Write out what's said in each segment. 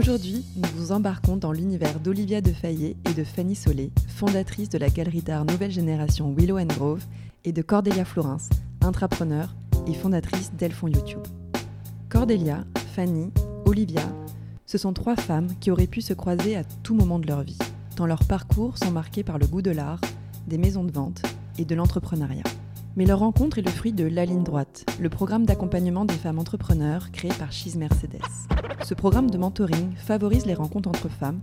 Aujourd'hui, nous vous embarquons dans l'univers d'Olivia Defayet et de Fanny Solé, fondatrice de la galerie d'art Nouvelle Génération Willow Grove, et de Cordelia Florence, intrapreneur et fondatrice d'Elfon YouTube. Cordelia, Fanny, Olivia, ce sont trois femmes qui auraient pu se croiser à tout moment de leur vie, tant leurs parcours sont marqués par le goût de l'art, des maisons de vente et de l'entrepreneuriat. Mais leur rencontre est le fruit de La Ligne Droite, le programme d'accompagnement des femmes entrepreneurs créé par Cheese Mercedes. Ce programme de mentoring favorise les rencontres entre femmes,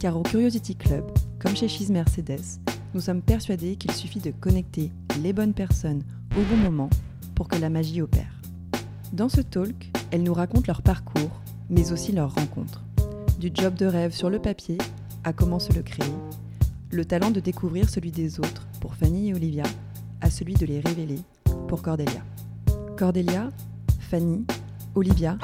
car au Curiosity Club, comme chez Cheese Mercedes, nous sommes persuadés qu'il suffit de connecter les bonnes personnes au bon moment pour que la magie opère. Dans ce talk, elles nous racontent leur parcours, mais aussi leurs rencontres. Du job de rêve sur le papier à comment se le créer, le talent de découvrir celui des autres pour Fanny et Olivia, à celui de les révéler pour Cordelia. Cordelia, Fanny, Olivia,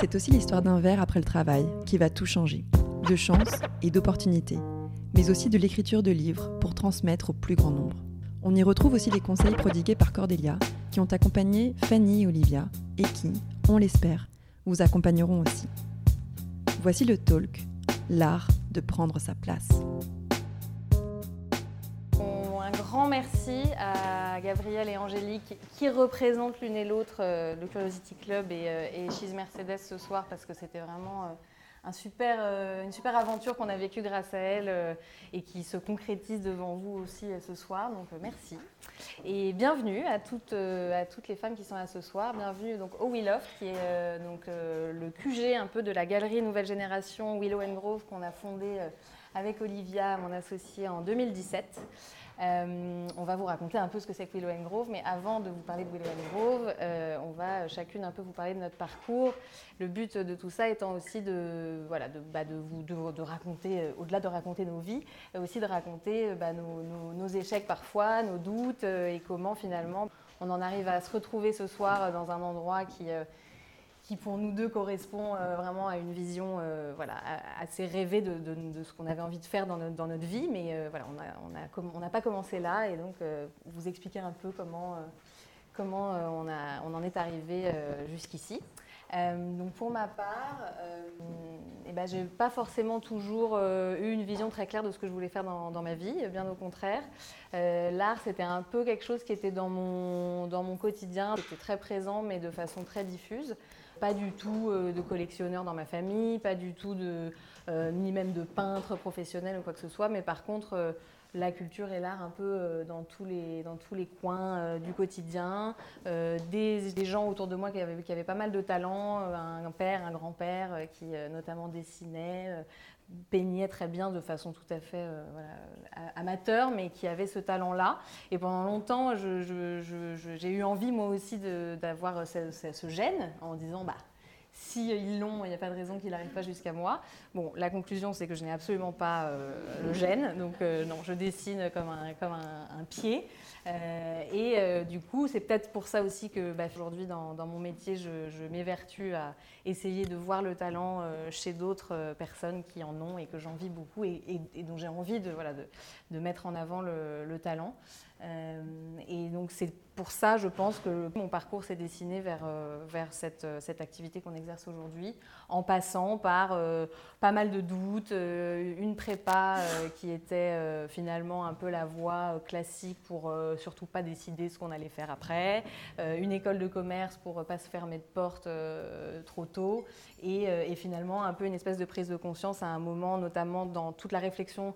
c'est aussi l'histoire d'un verre après le travail qui va tout changer, de chance et d'opportunités, mais aussi de l'écriture de livres pour transmettre au plus grand nombre. On y retrouve aussi les conseils prodigués par Cordelia qui ont accompagné Fanny et Olivia et qui, on l'espère, vous accompagneront aussi. Voici le talk, l'art de prendre sa place grand merci à Gabriel et Angélique qui représentent l'une et l'autre euh, le Curiosity Club et, euh, et Mercedes ce soir parce que c'était vraiment euh, une super aventure qu'on a vécue grâce à elles et qui se concrétise devant vous aussi ce soir. Donc merci. Et bienvenue à toutes, les femmes qui sont là ce soir. Bienvenue donc au Willow, qui est donc le QG un peu de la galerie Nouvelle Génération Willow and Grove qu'on a fondé avec Olivia, mon associée, en 2017. Euh, on va vous raconter un peu ce que c'est que Willow and Grove, mais avant de vous parler de Willow and Grove, euh, on va chacune un peu vous parler de notre parcours. Le but de tout ça étant aussi de, voilà, de, bah, vous de, raconter, euh, au-delà de raconter nos vies, aussi de raconter bah, nos, échecs parfois, nos doutes et comment finalement on en arrive à se retrouver ce soir dans un endroit qui qui pour nous deux correspond euh, vraiment à une vision euh, voilà, assez rêvée de, ce qu'on avait envie de faire dans notre, vie. Mais euh, voilà, on n'a on on pas commencé là et donc vous expliquer un peu comment, comment on, a, on en est arrivé jusqu'ici. donc pour ma part, eh ben, je n'ai pas forcément toujours eu une vision très claire de ce que je voulais faire dans, dans ma vie, bien au contraire. L'art, c'était un peu quelque chose qui était dans mon, dans mon quotidien, c'était très présent mais de façon très diffuse pas du tout euh, de collectionneur dans ma famille, pas du tout de, euh, ni même de peintre professionnel ou quoi que ce soit, mais par contre, euh, la culture et l'art un peu dans tous les, dans tous les coins du quotidien, des, des, gens autour de moi qui avaient, qui avaient pas mal de talent, un père, un grand-père qui notamment dessinait, peignait très bien de façon tout à fait amateur, mais qui avait ce talent-là. Et pendant longtemps, j'ai eu envie moi aussi d'avoir ce, ce, gène en disant, bah, si ils l'ont, il n'y a pas de raison qu'il n'arrive pas jusqu'à moi. Bon, la conclusion, c'est que je n'ai absolument pas euh, le gène, donc euh, non, je dessine comme un, comme un, pied. Euh, et du coup, c'est peut-être pour ça aussi que bah, aujourd'hui, dans, mon métier, je, m'évertue à essayer de voir le talent chez d'autres personnes qui en ont et que j'envie beaucoup et, dont j'ai envie de, voilà, de, mettre en avant le talent. Et donc, c'est pour ça, je pense que mon parcours s'est dessiné vers, euh, vers cette, euh, cette, activité qu'on exerce aujourd'hui, en passant par euh, pas mal de doutes, une prépa qui était finalement un peu la voie classique pour surtout pas décider ce qu'on allait faire après, une école de commerce pour pas se fermer de porte trop tôt, et, et, finalement un peu une espèce de prise de conscience à un moment, notamment dans toute la réflexion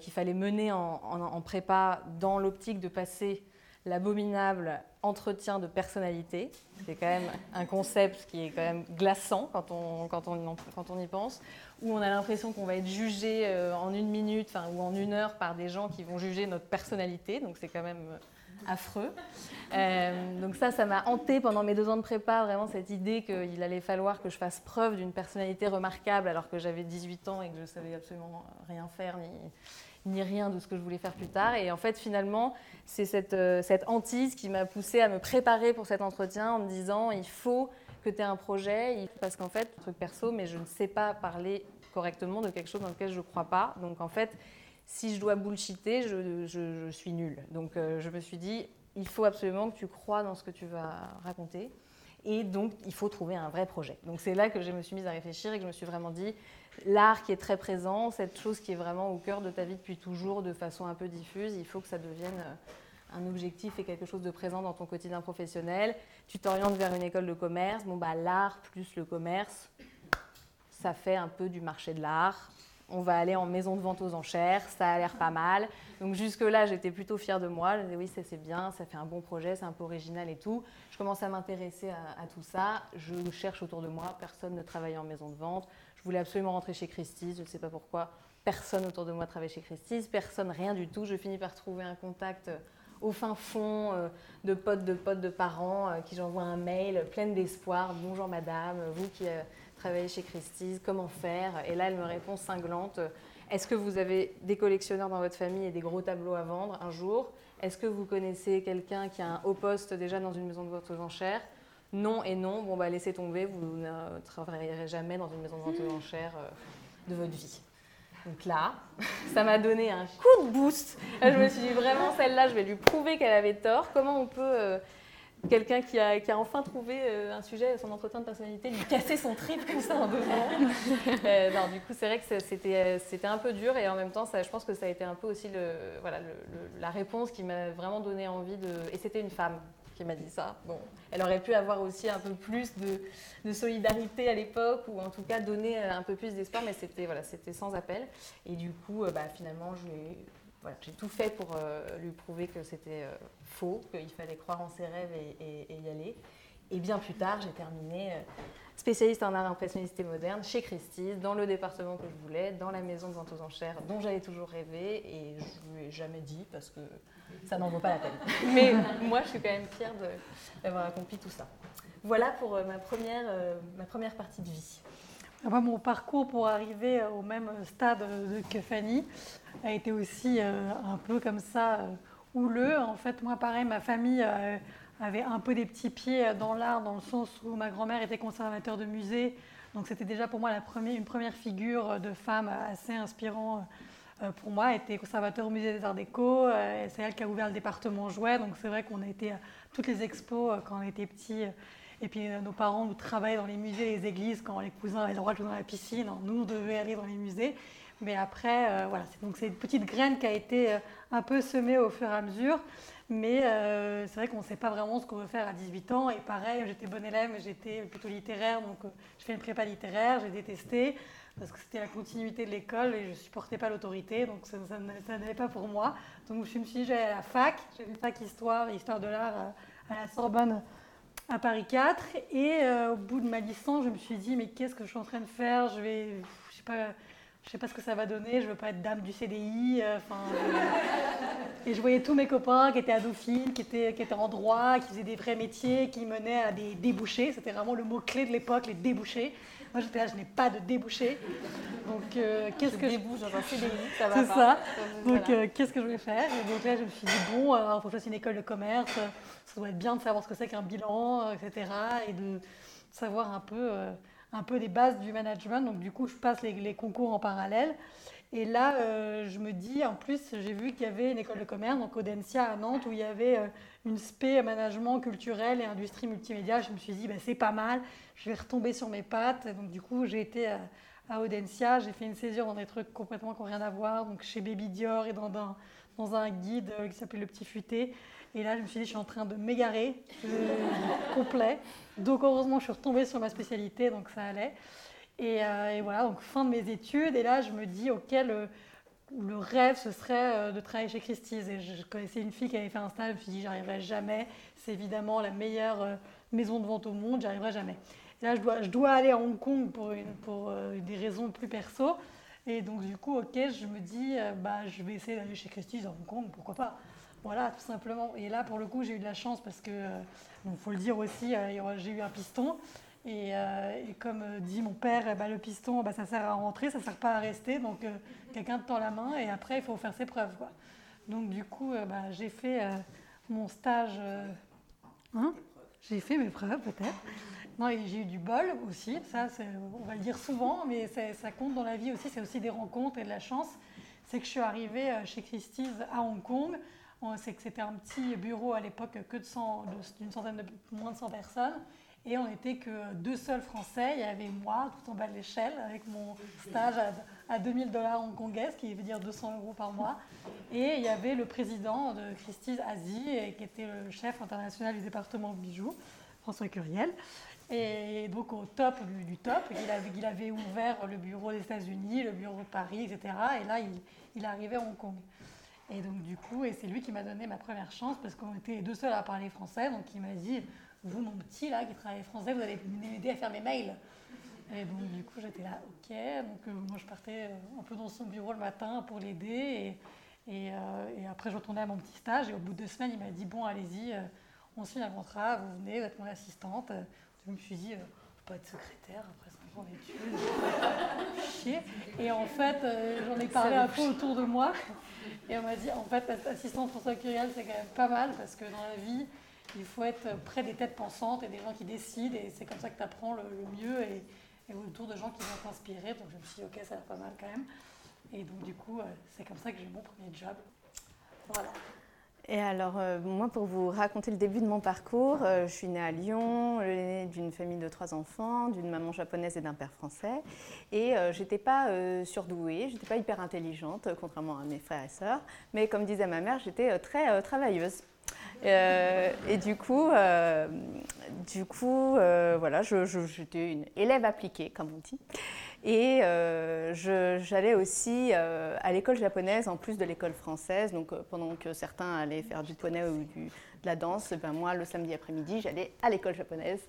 qu'il fallait mener en, prépa dans l'optique de passer l'abominable entretien de personnalité. C'est quand même un concept qui est quand même glaçant quand on, quand on, quand on y pense, où on a l'impression qu'on va être jugé euh, en une minute ou en une heure par des gens qui vont juger notre personnalité. Donc c'est quand même euh, affreux. Euh, donc ça, ça m'a hanté pendant mes deux ans de prépa, vraiment cette idée qu'il allait falloir que je fasse preuve d'une personnalité remarquable alors que j'avais 18 ans et que je savais absolument rien faire ni ni rien de ce que je voulais faire plus tard. Et en fait, finalement, c'est cette, euh, cette, hantise qui m'a poussée à me préparer pour cet entretien en me disant il faut que tu aies un projet, parce qu'en fait, truc perso, mais je ne sais pas parler correctement de quelque chose dans lequel je ne crois pas. Donc en fait, si je dois bullshiter, je, je, suis nulle. Donc euh, je me suis dit il faut absolument que tu crois dans ce que tu vas raconter. Et donc, il faut trouver un vrai projet. Donc, c'est là que je me suis mise à réfléchir et que je me suis vraiment dit, l'art qui est très présent, cette chose qui est vraiment au cœur de ta vie depuis toujours, de façon un peu diffuse, il faut que ça devienne euh, un objectif et quelque chose de présent dans ton quotidien professionnel. Tu t'orientes vers une école de commerce, bon, bah, l'art plus le commerce, ça fait un peu du marché de l'art on va aller en maison de vente aux enchères, ça a l'air pas mal. Donc jusque-là, j'étais plutôt fière de moi. Je disais oui, c'est bien, ça fait un bon projet, c'est un peu original et tout. Je commence à m'intéresser à, tout ça. Je cherche autour de moi, personne ne travaillait en maison de vente. Je voulais absolument rentrer chez Christie's, je ne sais pas pourquoi. Personne autour de moi travaillait chez Christie's, personne, rien du tout. Je finis par trouver un contact euh, au fin fond euh, de potes, de potes, de parents euh, qui j'envoie un mail plein d'espoir. Bonjour madame, vous qui travailler chez Christie's, comment faire? Et là, elle me répond cinglante, est-ce que vous avez des collectionneurs dans votre famille et des gros tableaux à vendre? Un jour Est-ce que vous connaissez quelqu'un qui a un haut poste déjà dans une maison de vente aux enchères? Non et non, bon bah laissez tomber, vous ne travaillerez jamais dans une maison de vente aux enchères euh, de votre vie. Donc là, ça m'a donné un coup de boost. je me suis dit vraiment, celle-là, je vais lui prouver qu'elle avait tort. Comment on peut euh, quelqu'un qui a, enfin trouvé euh, un sujet à son entretien de personnalité, lui casser son trip comme ça en deux euh, non, du coup, c'est vrai que c'était, c'était un peu dur et en même temps, ça, je pense que ça a été un peu aussi le, voilà, la réponse qui m'a vraiment donné envie de. Et c'était une femme qui m'a dit ça. Bon, elle aurait pu avoir aussi un peu plus de, solidarité à l'époque ou en tout cas donner un peu plus d'espoir, mais c'était, voilà, c'était sans appel. Et du coup, euh, bah, finalement, je j'ai tout fait pour lui prouver que c'était faux, qu'il fallait croire en ses rêves et, y aller. Et bien plus tard, j'ai terminé euh, spécialiste en art impressionniste et moderne chez Christie's, dans le département que je voulais, dans la maison de vente aux enchères dont j'avais toujours rêvé et je ne lui ai jamais dit parce que ça n'en vaut pas la peine. Mais moi, je suis quand même fière d'avoir accompli tout ça. Voilà pour euh, ma première, euh, ma première partie de vie. Ah, moi, mon parcours pour arriver au même stade que Fanny a été aussi un peu comme ça houleux. En fait, moi, pareil, ma famille euh, avait un peu des petits pieds dans l'art, dans le sens où ma grand-mère était conservateur de musée. Donc, c'était déjà pour moi une première figure de femme assez inspirant euh, pour moi. Elle était conservateur au musée des Arts Déco. Euh, c'est elle qui a ouvert le département jouet. Donc, c'est vrai qu'on a été à toutes les expos quand on était petits. Et puis nos parents nous travaillaient dans les musées les églises quand les cousins avaient le droit de jouer dans la piscine. Nous, on devait aller dans les musées. Mais après, euh, voilà, c'est, donc c'est une petite graine qui a été euh, un peu semée au fur et à mesure. Mais euh, c'est vrai qu'on ne sait pas vraiment ce qu'on veut faire à 18 ans. Et pareil, j'étais bonne élève, j'étais plutôt littéraire. Donc je fais une prépa littéraire, j'ai détesté parce que c'était la continuité de l'école et je ne supportais pas l'autorité. Donc ça, n'allait pas pour moi. Donc je me suis dit, j'allais à la fac. J'ai fait fac histoire, histoire de l'art à la Sorbonne à Paris 4. Et au bout de ma licence, je me suis dit, mais qu'est-ce que je suis en train de faire? Je vais, je sais pas je sais pas ce que ça va donner, je veux pas être dame du CDI. Euh, et je voyais tous mes copains qui étaient à Dauphine, qui étaient, qui étaient en droit, qui faisaient des vrais métiers, qui menaient à des débouchés. C'était vraiment le mot-clé de l'époque, les débouchés. Moi, j'étais là, je n'ai pas de débouchés. Donc, euh, qu'est-ce que je... dans un CDI, ça va C'est ça. Donc, euh, qu'est-ce que je vais faire? Et donc là, je me suis dit, bon, il faut que je fasse une école de commerce. Ça doit être bien de savoir ce que c'est qu'un bilan, etc. Et de savoir un peu un peu les bases du management. Donc du coup, je passe les, concours en parallèle. Et là, euh, je me dis, en plus, j'ai vu qu'il y avait une école de commerce, donc Audencia à Nantes, où il y avait euh, une spé management culturel et industrie multimédia. Je me suis dit, ben, c'est pas mal, je vais retomber sur mes pattes. Donc du coup, j'ai été à, à Audencia, j'ai fait une césure dans des trucs complètement qui n'ont rien à voir, donc chez Baby Dior et dans, un guide euh, qui s'appelait Le Petit Futé. Et là, je me suis dit, je suis en train de m'égarer, complet. Donc, heureusement, je suis retombée sur ma spécialité, donc ça allait. Euh, et, voilà, donc fin de mes études. Et là, je me dis, OK, le, rêve, ce serait euh, de travailler chez Christie's. Et je connaissais une fille qui avait fait un stage, je me suis dit, j'arriverai jamais. C'est évidemment la meilleure euh, maison de vente au monde, j'arriverai jamais. Et là, je dois, je dois aller à Hong Kong pour, une, pour des raisons plus perso. Et donc, du coup, OK, je me dis, bah, je vais essayer d'aller chez Christie's à Hong Kong, pourquoi pas? Voilà, tout simplement. Et là, pour le coup, j'ai eu de la chance parce que, il faut le dire aussi, j'ai eu un piston. Et, euh, comme dit mon père, eh ben, le piston, bah, ça sert à rentrer, ça ne sert pas à rester. Donc, quelqu'un te tend la main et après, il faut faire ses preuves. Donc, du coup, bah, j'ai fait mon stage. Hein? J'ai fait mes preuves, peut-être. Non, j'ai eu du bol aussi. Ça, on va le dire souvent, mais ça compte dans la vie aussi. C'est aussi des rencontres et de la chance. C'est que je suis arrivée chez Christie's à Hong Kong c'est que c'était un petit bureau à l'époque que d'une centaine de moins de 100 personnes. Et on n'était que deux seuls Français. Il y avait moi tout en bas de l'échelle avec mon stage à, 2000 dollars hongkongais, ce qui veut dire 200 euros par mois. Et il y avait le président de Christie's Asie, qui était le chef international du département bijoux, François Curiel. Et donc au top du, top, il avait, ouvert le bureau des États-Unis, le bureau de Paris, etc. Et là, il, il arrivait à Hong Kong. Et donc du coup, et c'est lui qui m'a donné ma première chance parce qu'on était deux seuls à parler français. Donc il m'a dit, vous mon petit là qui travaille français, vous allez m'aider à faire mes mails. Et donc du coup j'étais là, ok. Donc euh, moi je partais euh, un peu dans son bureau le matin pour l'aider. Et, euh, et, après je retournais à mon petit stage. Et au bout de deux semaines il m'a dit, bon allez-y, on signe un contrat, vous venez, vous êtes mon assistante. Je me suis dit, je ne peux pas être secrétaire après 5 ans d'études. Chier. Et en fait, j'en ai parlé un peu autour de moi. Et on m'a dit, en fait, assistante François Curiel, c'est quand même pas mal parce que dans la vie, il faut être près des têtes pensantes et des gens qui décident. Et c'est comme ça que tu apprends le, mieux et, autour de gens qui vont t'inspirer. Donc je me suis dit, ok, ça a l'air pas mal quand même. Et donc du coup, euh, c'est comme ça que j'ai mon premier job. Voilà. Et alors, euh, moi, pour vous raconter le début de mon parcours, euh, je suis née à Lyon, l'aînée d'une famille de trois enfants, d'une maman japonaise et d'un père français. Et je n'étais pas surdouée, je n'étais pas hyper intelligente, contrairement à mes frères et sœurs. Mais comme disait ma mère, j'étais très travailleuse. Et du coup, du coup voilà, j'étais une élève appliquée, comme on dit. Et euh, j'allais aussi euh, à l'école japonaise en plus de l'école française. Donc euh, pendant que certains allaient faire du poney ou de la danse, ben moi le samedi après-midi j'allais à l'école japonaise.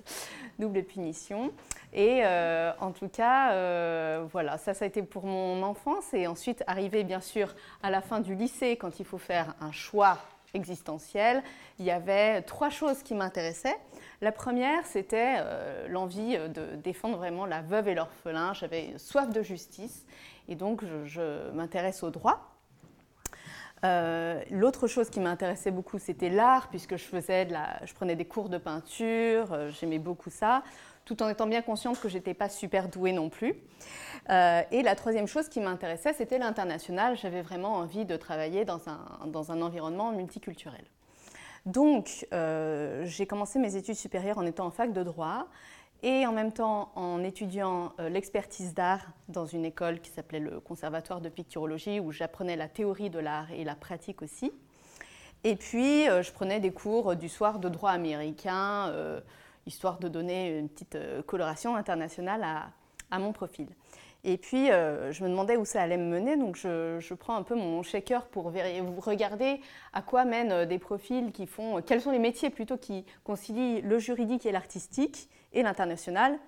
Double punition. Et en tout cas, voilà, ça ça a été pour mon enfance. Et ensuite arrivé bien sûr à la fin du lycée quand il faut faire un choix existentiel, il y avait trois choses qui m'intéressaient. La première, c'était euh, l'envie euh, de défendre vraiment la veuve et l'orphelin. J'avais soif de justice et donc je, m'intéresse au droit. Euh, l'autre chose qui m'intéressait beaucoup, c'était l'art, puisque je, faisais je prenais des cours de peinture, j'aimais beaucoup ça, tout en étant bien consciente que j'étais pas super douée non plus. et la troisième chose qui m'intéressait, c'était l'international. J'avais vraiment envie de travailler dans un, dans un environnement multiculturel. Donc, euh, j'ai commencé mes études supérieures en étant en fac de droit et en même temps en étudiant euh, l'expertise d'art dans une école qui s'appelait le Conservatoire de picturologie où j'apprenais la théorie de l'art et la pratique aussi. Et puis, euh, je prenais des cours du soir de droit américain, histoire de donner une petite coloration internationale à mon profil. Et puis, euh, je me demandais où ça allait me mener, donc je, prends un peu mon shaker pour regarder à quoi mènent euh, des profils qui font, euh, quels sont les métiers plutôt qui concilient le juridique et l'artistique et l'international.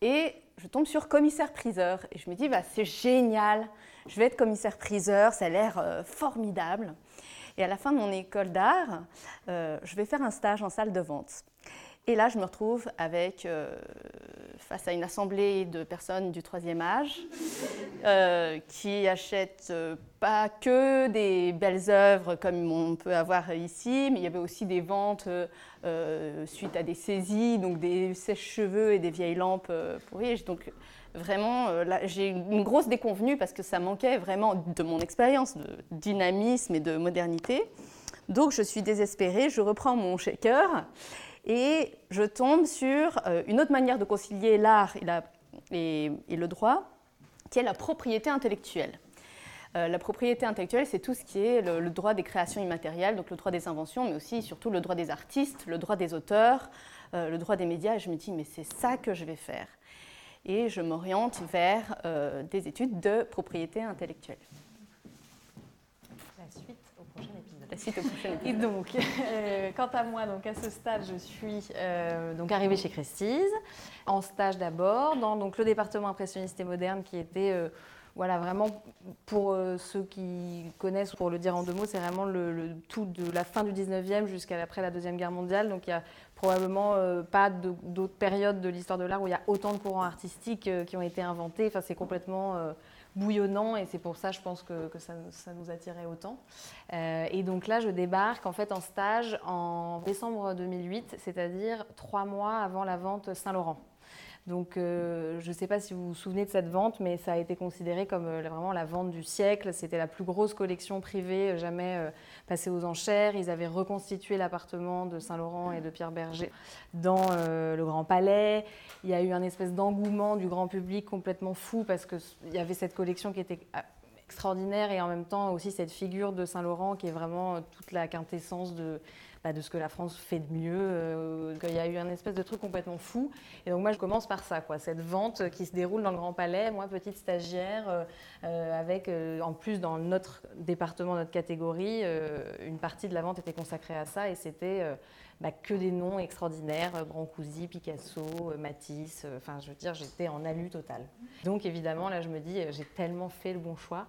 Et je tombe sur commissaire-priseur. Et je me dis, bah, c'est génial, je vais être commissaire-priseur, ça a l'air formidable. Et à la fin de mon école d'art, je vais faire un stage en salle de vente. Et là, je me retrouve euh, face à une assemblée de personnes du troisième âge euh, qui achètent euh, pas que des belles œuvres comme on peut avoir ici, mais il y avait aussi des ventes suite à des saisies, donc des sèches-cheveux et des vieilles lampes pourries. Donc vraiment, j'ai une grosse déconvenue parce que ça manquait vraiment de mon expérience de dynamisme et de modernité. Donc je suis désespérée, je reprends mon shaker et je tombe sur euh, une autre manière de concilier l'art et, le droit, qui est la propriété intellectuelle. Euh, la propriété intellectuelle, c'est tout ce qui est le, droit des créations immatérielles, donc le droit des inventions, mais aussi surtout le droit des artistes, le droit des auteurs, euh, le droit des médias. Et je me dis, mais c'est ça que je vais faire. Et je m'oriente vers des études de propriété intellectuelle. La suite la Et donc, euh, quant à moi, donc à ce stade, je suis euh, donc arrivée chez Christie's, en stage d'abord, dans donc, le département impressionniste et moderne qui était euh, voilà, vraiment pour ceux qui connaissent, pour le dire en deux mots, c'est vraiment le, tout de la fin du 19e jusqu'à après la Deuxième Guerre mondiale. Donc il n'y a probablement pas d'autres périodes de l'histoire de l'art où il y a autant de courants artistiques qui ont été inventés. Enfin, c'est complètement bouillonnant et c'est pour ça je pense que, ça, nous attirait autant. Euh, et donc là je débarque en fait en stage en décembre 2008, c'est-à-dire trois mois avant la vente Saint-Laurent. Donc, euh, je ne sais pas si vous vous souvenez de cette vente, mais ça a été considéré comme euh, vraiment la vente du siècle. C'était la plus grosse collection privée jamais passée aux enchères. Ils avaient reconstitué l'appartement de Saint-Laurent et de Pierre Berger dans le Grand Palais. Il y a eu un espèce d'engouement du grand public complètement fou parce qu'il y avait cette collection qui était ah, extraordinaire et en même temps aussi cette figure de Saint-Laurent qui est vraiment toute la quintessence de bah, de ce que la France fait de mieux, euh, qu'il y a eu un espèce de truc complètement fou. Et donc moi, je commence par ça, quoi, cette vente qui se déroule dans le Grand Palais, moi, petite stagiaire, euh, euh, avec, en plus, dans notre département, notre catégorie, une partie de la vente était consacrée à ça, et c'était bah, que des noms extraordinaires, euh, Brancusi, Picasso, euh, Matisse, euh, enfin je veux dire, j'étais en alu total. Donc évidemment, là je me dis, j'ai tellement fait le bon choix.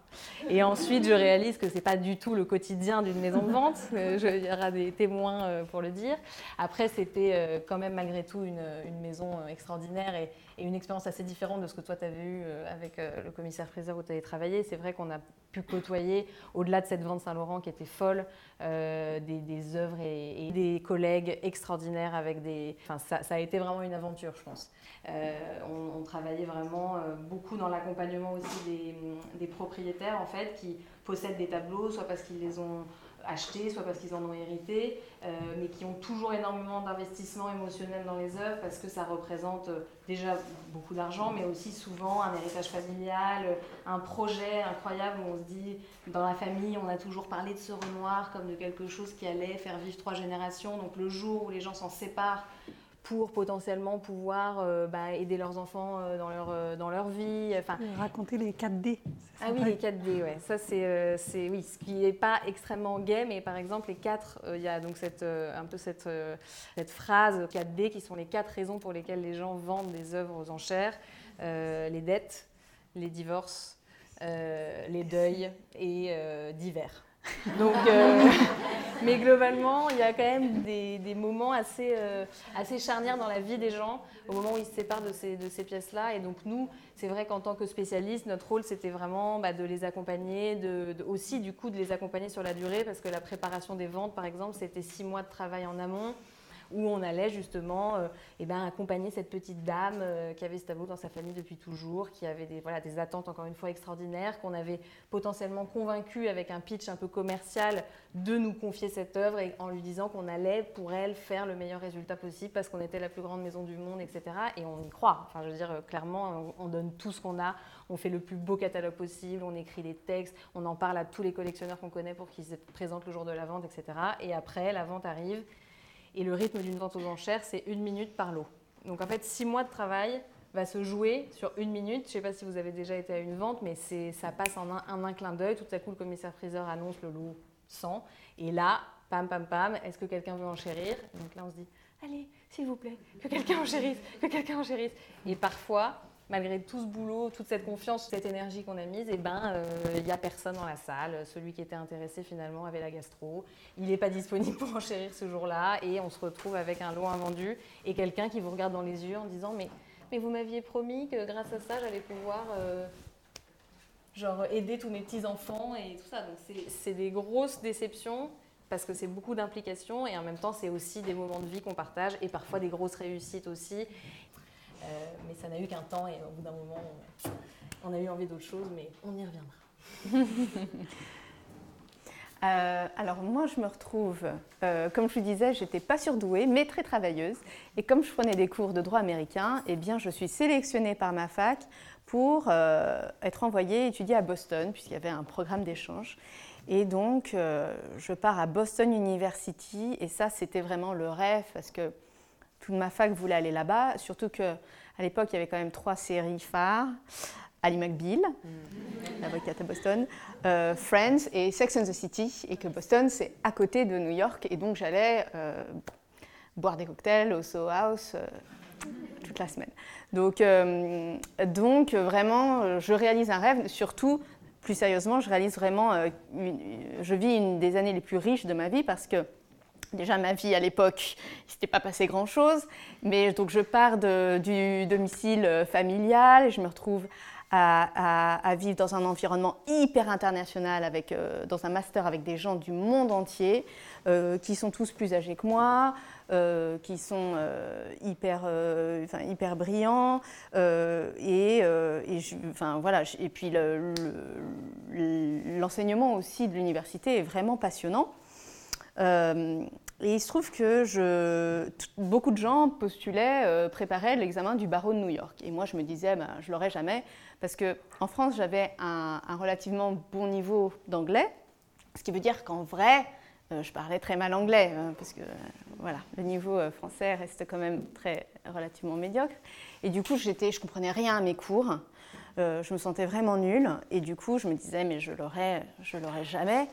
Et ensuite, je réalise que ce n'est pas du tout le quotidien d'une maison de vente, il y aura des témoins pour le dire. Après, c'était quand même malgré tout une, maison extraordinaire et, une expérience assez différente de ce que toi tu avais eu avec le commissaire Fraser où tu avais travaillé. C'est vrai qu'on a pu côtoyer, au-delà de cette vente Saint-Laurent qui était folle, des, œuvres et des collègues extraordinaire avec des. Enfin, ça, a été vraiment une aventure, je pense. Euh, on, travaillait vraiment euh, beaucoup dans l'accompagnement aussi des, des, propriétaires en fait qui possèdent des tableaux, soit parce qu'ils les ont achetés, soit parce qu'ils en ont hérité, euh, mais qui ont toujours énormément d'investissement émotionnel dans les œuvres parce que ça représente euh, déjà beaucoup d'argent, mais aussi souvent un héritage familial, un projet incroyable où on se dit, dans la famille, on a toujours parlé de ce Renoir comme de quelque chose qui allait faire vivre trois générations. Donc le jour où les gens s'en séparent, pour potentiellement pouvoir euh, bah, aider leurs enfants euh, dans, leur, euh, dans leur vie. Enfin, Raconter les 4D. Ah oui, les 4D, ouais. Ça, c'est, oui, ce qui n'est pas extrêmement gay, mais par exemple, les quatre, il y a donc cette, un peu cette, cette phrase 4D qui sont les quatre raisons pour lesquelles les gens vendent des œuvres aux enchères les dettes, les divorces, les deuils et divers. Donc, euh, mais globalement, il y a quand même des, moments assez, euh, assez charnières dans la vie des gens au moment où ils se séparent de ces, pièces-là. Et donc nous, c'est vrai qu'en tant que spécialiste, notre rôle, c'était vraiment bah, de les accompagner, aussi du coup de les accompagner sur la durée, parce que la préparation des ventes, par exemple, c'était six mois de travail en amont où on allait justement euh, eh ben, accompagner cette petite dame euh, qui avait ce tableau dans sa famille depuis toujours, qui avait des, voilà, des attentes encore une fois extraordinaires, qu'on avait potentiellement convaincu avec un pitch un peu commercial de nous confier cette œuvre et en lui disant qu'on allait pour elle faire le meilleur résultat possible parce qu'on était la plus grande maison du monde, etc. Et on y croit. Enfin, je veux dire, clairement, on, donne tout ce qu'on a, on fait le plus beau catalogue possible, on écrit des textes, on en parle à tous les collectionneurs qu'on connaît pour qu'ils se présentent le jour de la vente, etc. Et après, la vente arrive et le rythme d'une vente aux enchères, c'est une minute par lot. Donc en fait, six mois de travail va se jouer sur une minute. Je ne sais pas si vous avez déjà été à une vente, mais ça passe en un, clin d'œil. Tout à coup, le commissaire priseur annonce le lot 100. Et là, pam, pam, pam, est-ce que quelqu'un veut enchérir? Donc là, on se dit, allez, s'il vous plaît, que quelqu'un enchérisse, que quelqu'un enchérisse. Et parfois, malgré tout ce boulot, toute cette confiance, cette énergie qu'on a mise, eh ben, il euh, n'y a personne dans la salle. Celui qui était intéressé finalement avait la gastro. Il n'est pas disponible pour enchérir ce jour-là et on se retrouve avec un lot invendu et quelqu'un qui vous regarde dans les yeux en disant mais, vous m'aviez promis que grâce à ça, j'allais pouvoir euh, genre, aider tous mes petits-enfants et tout ça. C'est des grosses déceptions parce que c'est beaucoup d'implications et en même temps c'est aussi des moments de vie qu'on partage et parfois des grosses réussites aussi. Euh, mais ça n'a eu qu'un temps et au bout d'un moment, on, a eu envie d'autre chose, mais on y reviendra. Euh, alors moi, je me retrouve, euh, comme je vous disais, j'étais pas surdouée, mais très travailleuse. Et comme je prenais des cours de droit américain, eh bien, je suis sélectionnée par ma fac pour être envoyée étudier à Boston, puisqu'il y avait un programme d'échange. Et donc, je pars à Boston University, et ça, c'était vraiment le rêve, parce que toute ma fac voulait aller là-bas, surtout qu'à l'époque, il y avait quand même trois séries phares. Ali McBeal, mm. l'avocate à Boston, euh, Friends et Sex and the City, et que Boston, c'est à côté de New York, et donc j'allais euh, boire des cocktails au Soho House euh, toute la semaine. Donc, donc vraiment, je réalise un rêve, surtout, plus sérieusement, je réalise vraiment, je vis une des années les plus riches de ma vie parce que Déjà, ma vie à l'époque, il ne s'était pas passé grand-chose. Mais donc, je pars du domicile familial et je me retrouve à, vivre dans un environnement hyper international, avec, euh, dans un master avec des gens du monde entier, euh, qui sont tous plus âgés que moi, euh, qui sont hyper, hyper brillants. et, et, enfin, voilà, et puis l'enseignement aussi de l'université est vraiment passionnant. Et il se trouve que beaucoup de gens postulaient, euh, préparaient l'examen du barreau de New York. Et moi, je me disais, ben, je ne l'aurais jamais, parce qu'en France, j'avais un, relativement bon niveau d'anglais, ce qui veut dire qu'en vrai, euh, je parlais très mal anglais, hein, parce que voilà, le niveau euh, français reste quand même très relativement médiocre. Et du coup, j'étais, je comprenais rien à mes cours. je me sentais vraiment nulle. Et du coup, je me disais, mais je l'aurais, je l'aurais jamais.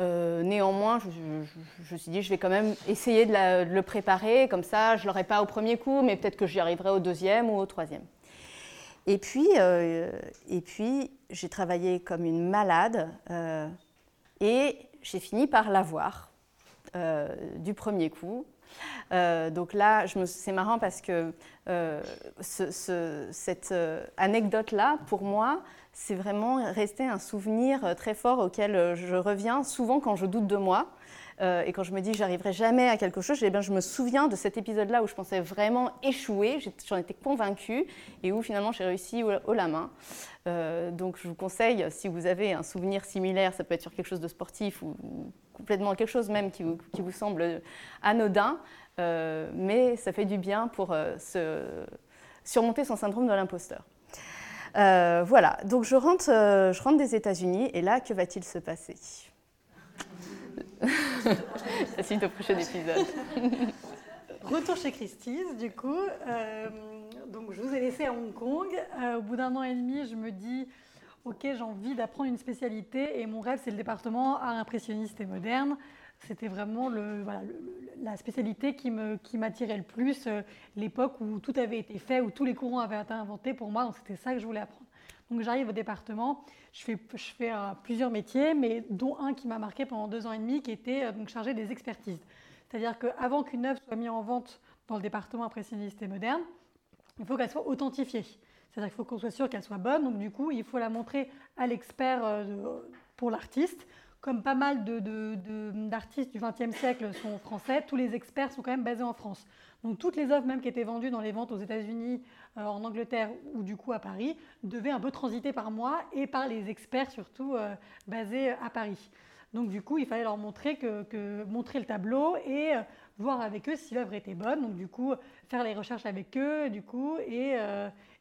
Euh, néanmoins, je, me suis dit, je vais quand même essayer de, le préparer, comme ça, je ne l'aurai pas au premier coup, mais peut-être que j'y arriverai au deuxième ou au troisième. Et puis, euh, et puis j'ai travaillé comme une malade euh, et j'ai fini par l'avoir du premier coup. Donc là, c'est marrant parce que cette anecdote-là, pour moi, c'est vraiment resté un souvenir euh, très fort auquel euh, je reviens souvent quand je doute de moi. Euh, et quand je me dis que j'arriverai jamais à quelque chose, eh je me souviens de cet épisode-là où je pensais vraiment échouer, j'en étais convaincue, et où finalement j'ai réussi au, la main. donc je vous conseille, si vous avez un souvenir similaire, ça peut être sur quelque chose de sportif ou, complètement quelque chose même qui vous, semble anodin, mais ça fait du bien pour surmonter son syndrome de l'imposteur. Euh, voilà, donc je rentre, euh, je rentre des États-Unis et là, que va-t-il se passer? La suite au prochain épisode. Retour chez Christie's, du coup. Euh, donc je vous ai laissé à Hong Kong. au bout d'un an et demi, je me dis, ok, j'ai envie d'apprendre une spécialité et mon rêve, c'est le département art impressionniste et moderne. C'était vraiment la spécialité qui m'attirait qui le plus, euh, l'époque où tout avait été fait, où tous les courants avaient été inventés pour moi. Donc c'était ça que je voulais apprendre. Donc j'arrive au département, je fais, euh, plusieurs métiers, mais dont un qui m'a marqué pendant deux ans et demi, qui était euh, donc chargé des expertises. C'est-à-dire qu'avant qu'une œuvre soit mise en vente dans le département impressionniste et moderne, il faut qu'elle soit authentifiée. C'est-à-dire qu'il faut qu'on soit sûr qu'elle soit bonne. Donc du coup, il faut la montrer à l'expert pour l'artiste comme pas mal d'artistes du XXe siècle sont français, tous les experts sont quand même basés en France. Donc toutes les œuvres même qui étaient vendues dans les ventes aux États-Unis, euh, en Angleterre ou du coup à Paris, devaient un peu transiter par moi et par les experts surtout euh, basés à Paris. Donc du coup, il fallait leur montrer, que, montrer le tableau et euh, voir avec eux si l'œuvre était bonne. Donc du coup, faire les recherches avec eux, du coup, et,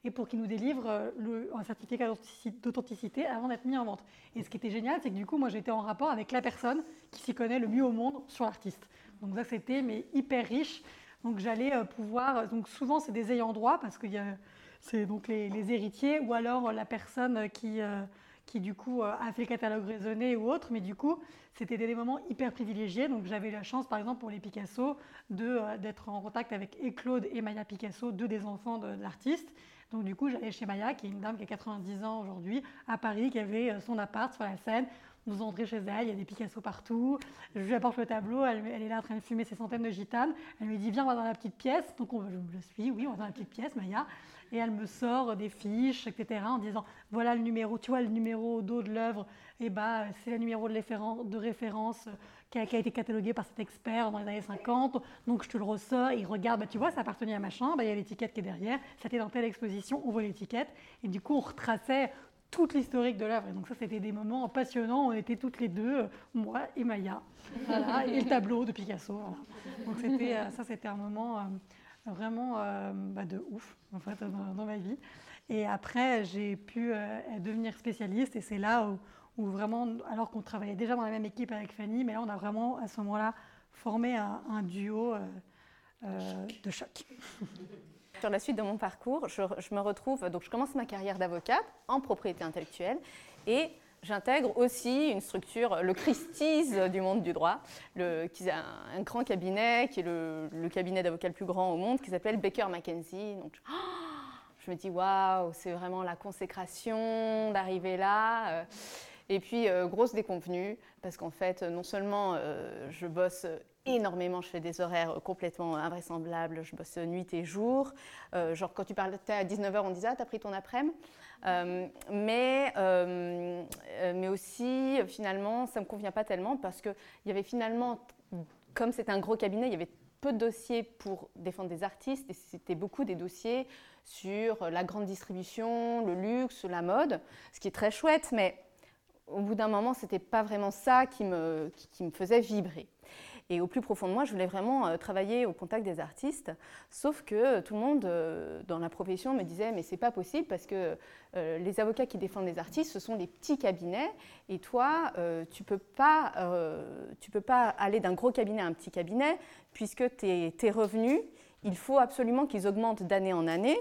et pour qu'ils nous délivrent euh, un certificat d'authenticité avant d'être mis en vente. Et ce qui était génial, c'est que du coup, moi, j'étais en rapport avec la personne qui s'y connaît le mieux au monde sur l'artiste. Donc ça, c'était mais hyper riche. Donc j'allais euh, pouvoir, donc souvent c'est des ayants droit parce que c'est donc les, héritiers ou alors la personne qui euh, qui du coup a fait le catalogue raisonné ou autre, mais du coup c'était des moments hyper privilégiés. Donc j'avais la chance, par exemple pour les Picasso, d'être en contact avec et Claude et Maya Picasso, deux des enfants de l'artiste. Donc du coup, j'allais chez Maya, qui est une dame qui a 90 ans aujourd'hui, à Paris, qui avait euh, son appart sur la Seine. Nous entrons chez elle, il y a des Picasso partout. Je lui apporte le tableau, elle, est là en train de fumer ses centaines de gitanes. Elle me dit Viens, on va dans la petite pièce. Donc on, je le suis, oui, on va dans la petite pièce, Maya. Et elle me sort des fiches, etc., en disant Voilà le numéro, tu vois le numéro au dos de l'œuvre, et bah, c'est le numéro de référence qui a, été catalogué par cet expert dans les années 50. Donc je te le ressors, il regarde, bah, tu vois, ça appartenait à machin, bah, il y a l'étiquette qui est derrière, c'était dans telle exposition, on voit l'étiquette. Et du coup, on retraçait toute l'historique de l'œuvre. Et donc ça, c'était des moments passionnants. On était toutes les deux, euh, moi et Maya, et le tableau de Picasso. Donc c'était, euh, ça, c'était un moment euh, vraiment bah, de ouf, en fait, dans, ma vie. Et après, j'ai pu devenir spécialiste, et c'est là où où vraiment, alors qu'on travaillait déjà dans la même équipe avec Fanny, mais là, on a vraiment, à ce moment-là, formé un, duo euh, euh, de choc. Sur la suite de mon parcours, je, me retrouve, donc je commence ma carrière d'avocate en propriété intellectuelle et j'intègre aussi une structure, le Christie's du monde du droit, qui a un, grand cabinet, qui est le, cabinet d'avocats le plus grand au monde, qui s'appelle Baker McKenzie. Donc, je me dis, waouh, c'est vraiment la consécration d'arriver là. Euh, et puis, euh, grosse déconvenue, parce qu'en fait, non seulement euh, je bosse énormément, je fais des horaires complètement invraisemblables, je bosse nuit et jour. Euh, genre quand tu parlais à 19h, on disait ah, t'as pris ton après-midi. Euh, mais, euh, mais aussi, finalement, ça ne me convient pas tellement parce qu'il y avait finalement, comme c'est un gros cabinet, il y avait peu de dossiers pour défendre des artistes et c'était beaucoup des dossiers sur la grande distribution, le luxe, la mode, ce qui est très chouette, mais au bout d'un moment, ce n'était pas vraiment ça qui me, qui me faisait vibrer. Et au plus profond de moi, je voulais vraiment euh, travailler au contact des artistes. Sauf que tout le monde euh, dans la profession me disait mais c'est pas possible parce que euh, les avocats qui défendent les artistes, ce sont les petits cabinets. Et toi, tu peux peux pas aller d'un gros cabinet à un petit cabinet puisque tes revenus, il faut absolument qu'ils augmentent d'année en année.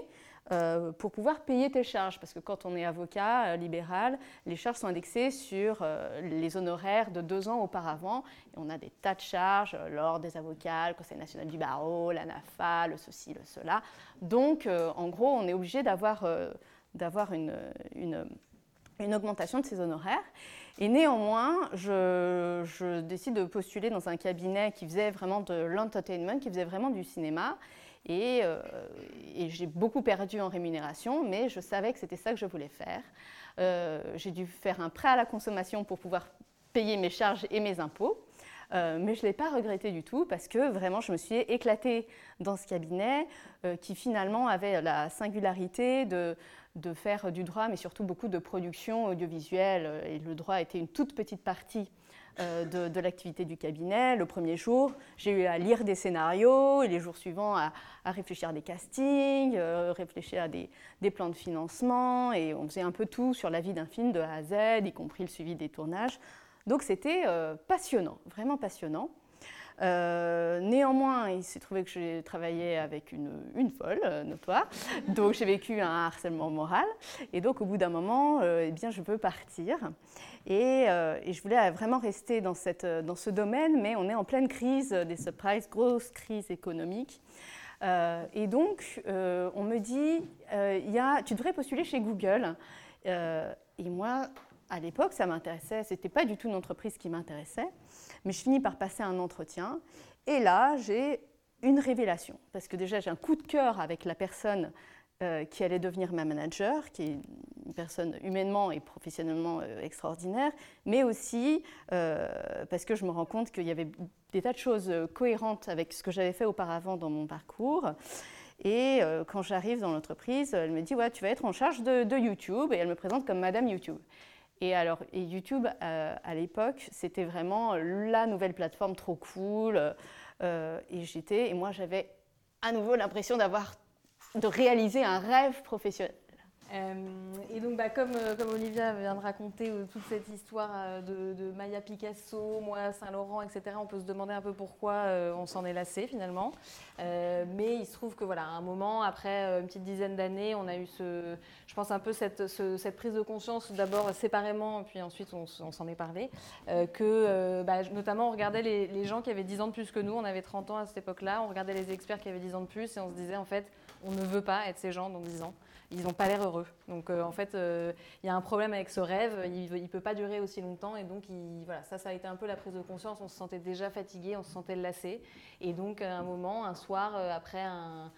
Euh, pour pouvoir payer tes charges. Parce que quand on est avocat euh, libéral, les charges sont indexées sur euh, les honoraires de deux ans auparavant. On a des tas de charges, l'ordre des avocats, le Conseil national du barreau, la NAFA, le ceci, le cela. Donc, en gros, on est obligé d'avoir une, une, une, augmentation de ces honoraires. Et néanmoins, je décide de postuler dans un cabinet qui faisait vraiment de l'entertainment, qui faisait vraiment du cinéma. Euh, et, j'ai beaucoup perdu en rémunération, mais je savais que c'était ça que je voulais faire. Euh, j'ai dû faire un prêt à la consommation pour pouvoir payer mes charges et mes impôts. Euh, mais je ne l'ai pas regretté du tout parce que vraiment je me suis éclatée dans ce cabinet qui finalement avait la singularité de, de, faire du droit, mais surtout beaucoup de production audiovisuelle. Et le droit était une toute petite partie euh, de, l'activité du cabinet. Le premier jour, j'ai eu à lire des scénarios, et les jours suivants à, réfléchir à des castings, euh, réfléchir à des, plans de financement, et on faisait un peu tout sur la vie d'un film de A à Z, y compris le suivi des tournages. Donc c'était euh, passionnant, vraiment passionnant. Euh, néanmoins, il s'est trouvé que j'ai travaillé avec une, folle euh, notoire, donc j'ai vécu un harcèlement moral. Et donc, au bout d'un moment, euh, eh bien, je peux partir. Et, je voulais vraiment rester dans, ce domaine, mais on est en pleine crise des surprises, grosse crise économique. et donc, on me dit, tu devrais postuler chez Google. et moi, à l'époque, ça m'intéressait. C'était pas du tout une entreprise qui m'intéressait. Mais je finis par passer un entretien. Et là, j'ai une révélation. Parce que déjà, j'ai un coup de cœur avec la personne euh, qui allait devenir ma manager, qui est une personne humainement et professionnellement euh, extraordinaire, mais aussi euh, parce que je me rends compte qu'il y avait des tas de choses cohérentes avec ce que j'avais fait auparavant dans mon parcours. Et quand j'arrive dans l'entreprise, elle me dit ouais, tu vas être en charge de YouTube, et elle me présente comme Madame YouTube. Et alors, YouTube, euh, à l'époque, c'était vraiment la nouvelle plateforme trop cool. Euh, et j'étais, et moi, j'avais à nouveau l'impression d'avoir, de réaliser un rêve professionnel. Euh, et donc, bah, comme, euh, comme, Olivia vient de raconter euh, toute cette histoire de, Maya Picasso, moi, Saint-Laurent, etc., on peut se demander un peu pourquoi on s'en est lassé finalement. mais il se trouve que, voilà, à un moment, après une petite dizaine d'années, on a eu, ce, je pense, un peu cette, cette prise de conscience, d'abord séparément, puis ensuite on, s'en est parlé, que, bah, notamment, on regardait les, les, gens qui avaient 10 ans de plus que nous, on avait 30 ans à cette époque-là, on regardait les experts qui avaient 10 ans de plus, et on se disait, en fait, on ne veut pas être ces gens dans 10 ans ils n'ont pas l'air heureux. Donc euh, en fait, euh, il y a un problème avec ce rêve, il ne peut pas durer aussi longtemps et donc voilà, ça, ça a été un peu la prise de conscience, on se sentait déjà fatigué, on se sentait lassé. Et donc à un moment, un soir, euh, après un,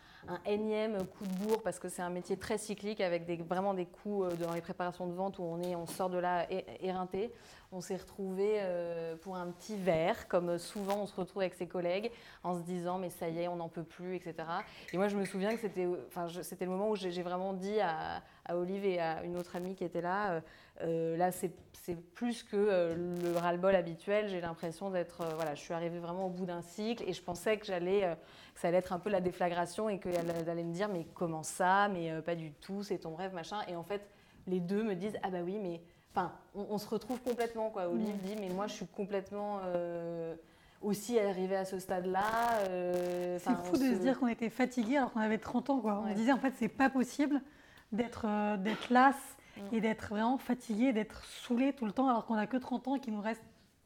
énième coup de bourre, parce que c'est un métier très cyclique avec des, vraiment des coups dans les préparations de vente où on, est, on sort de là éreinté, on s'est retrouvé euh, pour un petit verre, comme souvent on se retrouve avec ses collègues, en se disant mais ça y est, on n'en peut plus, etc. Et moi je me souviens que c'était, enfin, c'était le moment où j'ai vraiment dit à, Olive et à une autre amie qui était là, euh, euh, là c'est plus que le ras-le-bol habituel, j'ai l'impression d'être, voilà, je suis arrivée vraiment au bout d'un cycle et je pensais que j'allais, ça allait être un peu la déflagration et qu'elle allait me dire mais comment ça, mais pas du tout, c'est ton rêve, machin. Et en fait les deux me disent ah bah oui mais Enfin, on, se retrouve complètement, quoi. Olive dit, mais moi, je suis complètement euh, aussi arrivée à ce stade-là. Euh, c'est fou de se, dire qu'on était fatigué alors qu'on avait 30 ans, quoi. On disait, en fait, c'est pas possible d'être euh, d'être lasse mm. et d'être vraiment fatigué, d'être saoulé tout le temps alors qu'on a que 30 ans et qu'il nous reste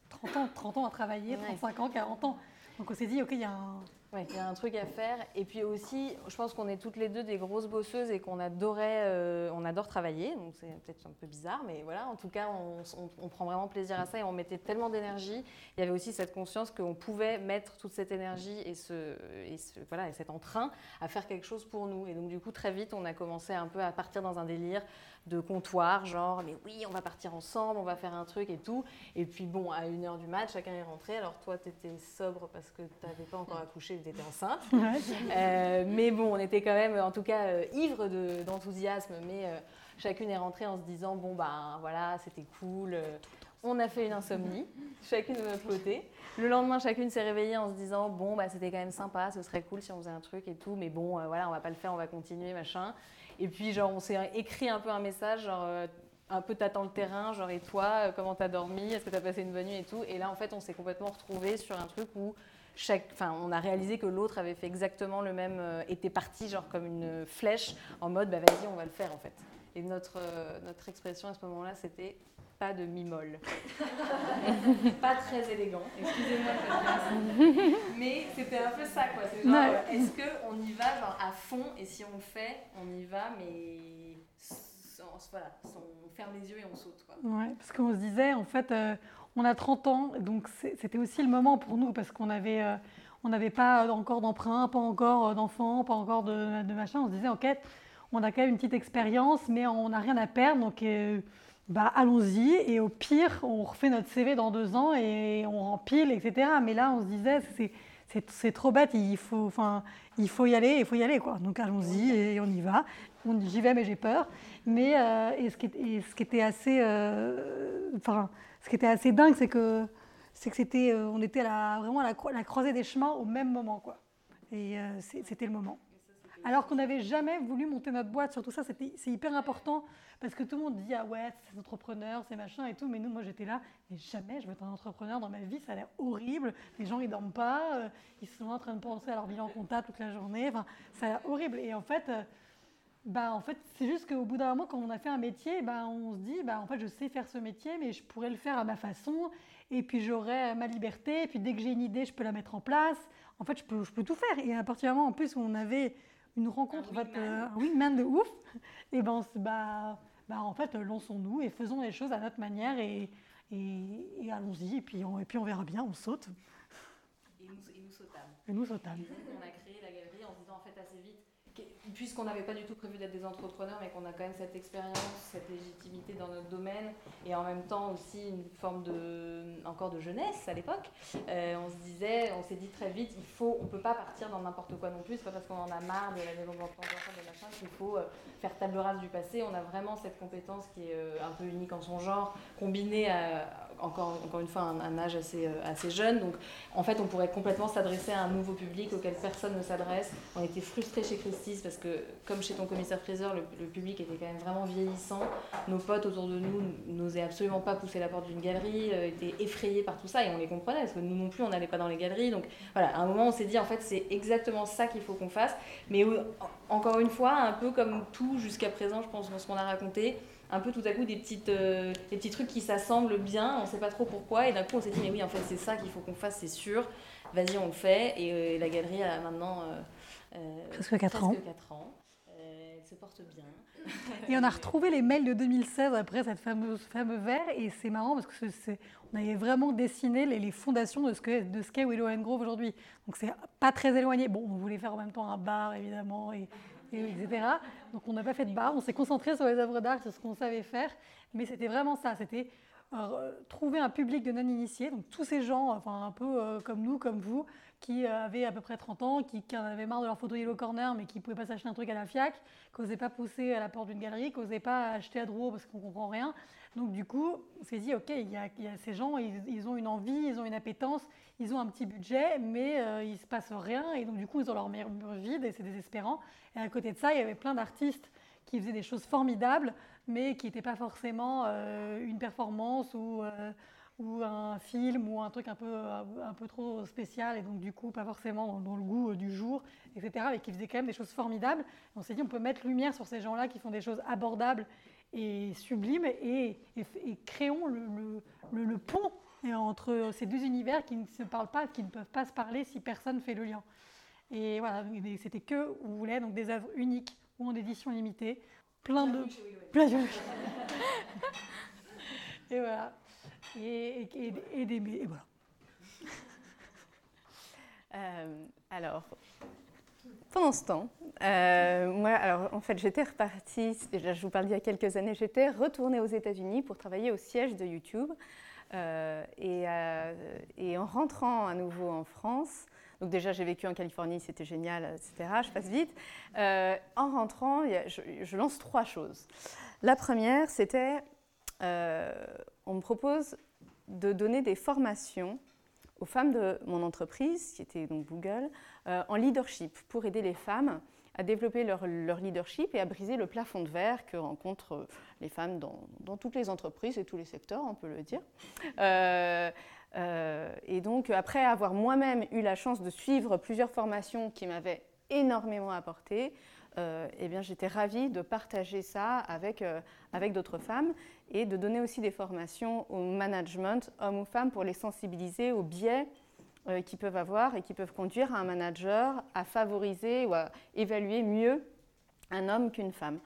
30 ans, 30 ans à travailler, 35 ans, 40 ans. Donc on s'est dit, ok, il y a un Ouais, il y a un truc à faire. Et puis aussi, je pense qu'on est toutes les deux des grosses bosseuses et qu'on adorait, euh, on adore travailler. Donc c'est peut-être un peu bizarre, mais voilà. En tout cas, on, prend vraiment plaisir à ça et on mettait tellement d'énergie. Il y avait aussi cette conscience qu'on pouvait mettre toute cette énergie et, ce, voilà, et cet entrain à faire quelque chose pour nous. Et donc du coup, très vite, on a commencé un peu à partir dans un délire de comptoir, genre, mais oui, on va partir ensemble, on va faire un truc et tout. Et puis bon, à une heure du match, chacun est rentré. Alors toi, tu étais sobre parce que tu n'avais pas encore accouché, tu étais enceinte. Euh, mais bon, on était quand même, en tout cas, euh, ivre d'enthousiasme. mais euh, chacune est rentrée en se disant, bon, ben voilà, c'était cool. on a fait une insomnie, chacune de notre côté. Le lendemain, chacune s'est réveillée en se disant, bon, bah, c'était quand même sympa, ce serait cool si on faisait un truc et tout. Mais bon, voilà, on va pas le faire, on va continuer, machin. Et puis, genre, on s'est écrit un peu un message, euh, un peu t'attends le terrain, genre, et toi, euh, comment t'as dormi Est-ce que t'as passé une bonne nuit et tout Et là, en fait, on s'est complètement retrouvés sur un truc où chaque, enfin, on a réalisé que l'autre avait fait exactement le même, euh, était parti, genre, comme une flèche, en mode, bah vas-y, on va le faire, en fait. Et notre, notre expression à ce moment-là, c'était pas de mi-molle. pas très élégant, excusez-moi. Mais c'était un peu ça, quoi. C'est genre, est-ce qu'on y va genre à fond et si on le fait, on y va, mais voilà, on ferme les yeux et on saute. Quoi. Ouais, parce qu'on se disait, en fait, euh, on a 30 ans, donc c'était aussi le moment pour nous parce qu'on avait. Euh, on n'avait pas encore d'emprunt, pas encore euh, d'enfants, pas encore de, de, machin. On se disait, ok, on a quand même une petite expérience, mais on n'a rien à perdre. Donc, bah, allons-y. Et au pire, on refait notre CV dans deux ans et on rempile, etc. Mais là, on se disait, c'est trop bête, il faut, enfin, il faut y aller, il faut y aller. Quoi. Donc allons-y et on y va. J'y vais, mais j'ai peur. Mais euh, et ce, qui, ce, qui, était assez, euh, enfin, ce qui était assez dingue, c'est que c'est que c'était, euh, on était à vraiment à la, la, croisée des chemins au même moment, quoi. Et c'était le moment. Alors qu'on n'avait jamais voulu monter notre boîte, surtout ça, c'est hyper important parce que tout le monde dit ah ouais, c'est entrepreneur, c'est machin et tout, mais nous, moi j'étais là, mais jamais je veux être un entrepreneur dans ma vie, ça a l'air horrible. Les gens ils dorment pas, euh, ils sont en train de penser à leur bilan comptable toute la journée, enfin ça a l'air horrible. Et en fait, euh, bah en fait c'est juste qu'au bout d'un moment quand on a fait un métier, bah, on se dit bah en fait je sais faire ce métier, mais je pourrais le faire à ma façon. Et puis j'aurai ma liberté. Et puis dès que j'ai une idée, je peux la mettre en place. En fait, je peux, je peux tout faire. Et à partir du moment en plus où on avait une rencontre, un, en fait, euh, un wingman de ouf, et ben, bah, bah, en fait, lançons-nous et faisons les choses à notre manière et, et, allons-y, et puis, on, et puis on verra bien, on saute. Et nous, et nous sautâmes. Et nous sautâmes. on a créé la galerie en se disant, en fait, assez vite, puisqu'on n'avait pas du tout prévu d'être des entrepreneurs, mais qu'on a quand même cette expérience, cette légitimité dans notre domaine, et en même temps aussi une forme de, encore de jeunesse à l'époque, euh, on se disait, on s'est dit très vite, il faut, on peut pas partir dans n'importe quoi non plus, c'est pas parce qu'on en a marre de la maison de machin qu'il faut euh, faire table rase du passé. On a vraiment cette compétence qui est euh, un peu unique en son genre, combinée à, encore, une fois, un, âge assez, assez jeune. Donc, en fait, on pourrait complètement s'adresser à un nouveau public auquel personne ne s'adresse. On était frustrés chez Christie's parce que, comme chez ton commissaire-priseur, le, public était quand même vraiment vieillissant. Nos potes autour de nous n'osaient absolument pas pousser la porte d'une galerie, euh, étaient effrayés par tout ça et on les comprenait parce que nous non plus, on n'allait pas dans les galeries. Donc voilà, à un moment, on s'est dit en fait, c'est exactement ça qu'il faut qu'on fasse. Mais encore une fois, un peu comme tout jusqu'à présent, je pense, dans ce qu'on a raconté, un peu tout à coup des, petites, euh, des petits trucs qui s'assemblent bien, on ne sait pas trop pourquoi, et d'un coup on s'est dit, mais oui, en fait, c'est ça qu'il faut qu'on fasse, c'est sûr, vas-y, on le fait, et, euh, la galerie a maintenant euh, presque 4 ans. 4 ans. Elle se porte bien. et on a retrouvé les mails de 2016 après cette fameuse fameux verre et c'est marrant parce que c'est, on avait vraiment dessiné les, les fondations de ce qu'est de ce qu'est Willow Grove aujourd'hui. Donc c'est pas très éloigné. Bon, on voulait faire en même temps un bar évidemment et, etc. Donc on n'a pas fait de bar, on s'est concentré sur les œuvres d'art, sur ce qu'on savait faire, mais c'était vraiment ça. C'était trouver un public de non-initiés, donc tous ces gens, enfin un peu comme nous, comme vous, qui avaient à peu près 30 ans, qui, en avaient marre de leur photo Yellow Corner, mais qui ne pouvaient pas s'acheter un truc à la FIAC, qui n'osaient pas pousser à la porte d'une galerie, qui n'osaient pas acheter à Drouot parce qu'on ne comprend rien. Donc du coup, on s'est dit, OK, il y, a, ces gens, ils, ont une envie, ils ont une appétence, ils ont un petit budget, mais euh, il ne se passe rien. Et donc du coup, ils ont leur mur vide et c'est désespérant. Et à côté de ça, il y avait plein d'artistes qui faisaient des choses formidables, mais qui n'étaient pas forcément euh, une performance ou... Euh, ou un film ou un truc un peu, un peu trop spécial et donc du coup pas forcément dans, le goût du jour, etc. Mais qui faisaient quand même des choses formidables. on s'est dit on peut mettre lumière sur ces gens-là qui font des choses abordables et sublimes et, créons le, le, pont entre ces deux univers qui ne se parlent pas, qui ne peuvent pas se parler si personne fait le lien. Et voilà, c'était que, vous voulez, donc des œuvres uniques ou en édition limitée. Plein de. Plein de. et voilà. Et, et, des. Et voilà. Euh, alors, pendant ce temps, euh, moi, alors en fait, j'étais repartie, déjà je vous parle d'il y a quelques années, j'étais retournée aux États-Unis pour travailler au siège de YouTube. Euh, et, et, en rentrant à nouveau en France, donc déjà j'ai vécu en Californie, c'était génial, etc. Je passe vite. en rentrant, je, lance trois choses. La première, c'était, on me propose de donner des formations aux femmes de mon entreprise, qui était donc Google, euh, en leadership, pour aider les femmes à développer leur, leadership et à briser le plafond de verre que rencontrent euh, les femmes dans, toutes les entreprises et tous les secteurs, on peut le dire. Euh, et donc, après avoir moi-même eu la chance de suivre plusieurs formations qui m'avaient énormément apporté, euh, eh bien, j'étais ravie de partager ça avec, euh, avec d'autres femmes et de donner aussi des formations au management, hommes ou femmes, pour les sensibiliser aux biais euh, qu'ils peuvent avoir et qui peuvent conduire un manager à favoriser ou à évaluer mieux un homme qu'une femme.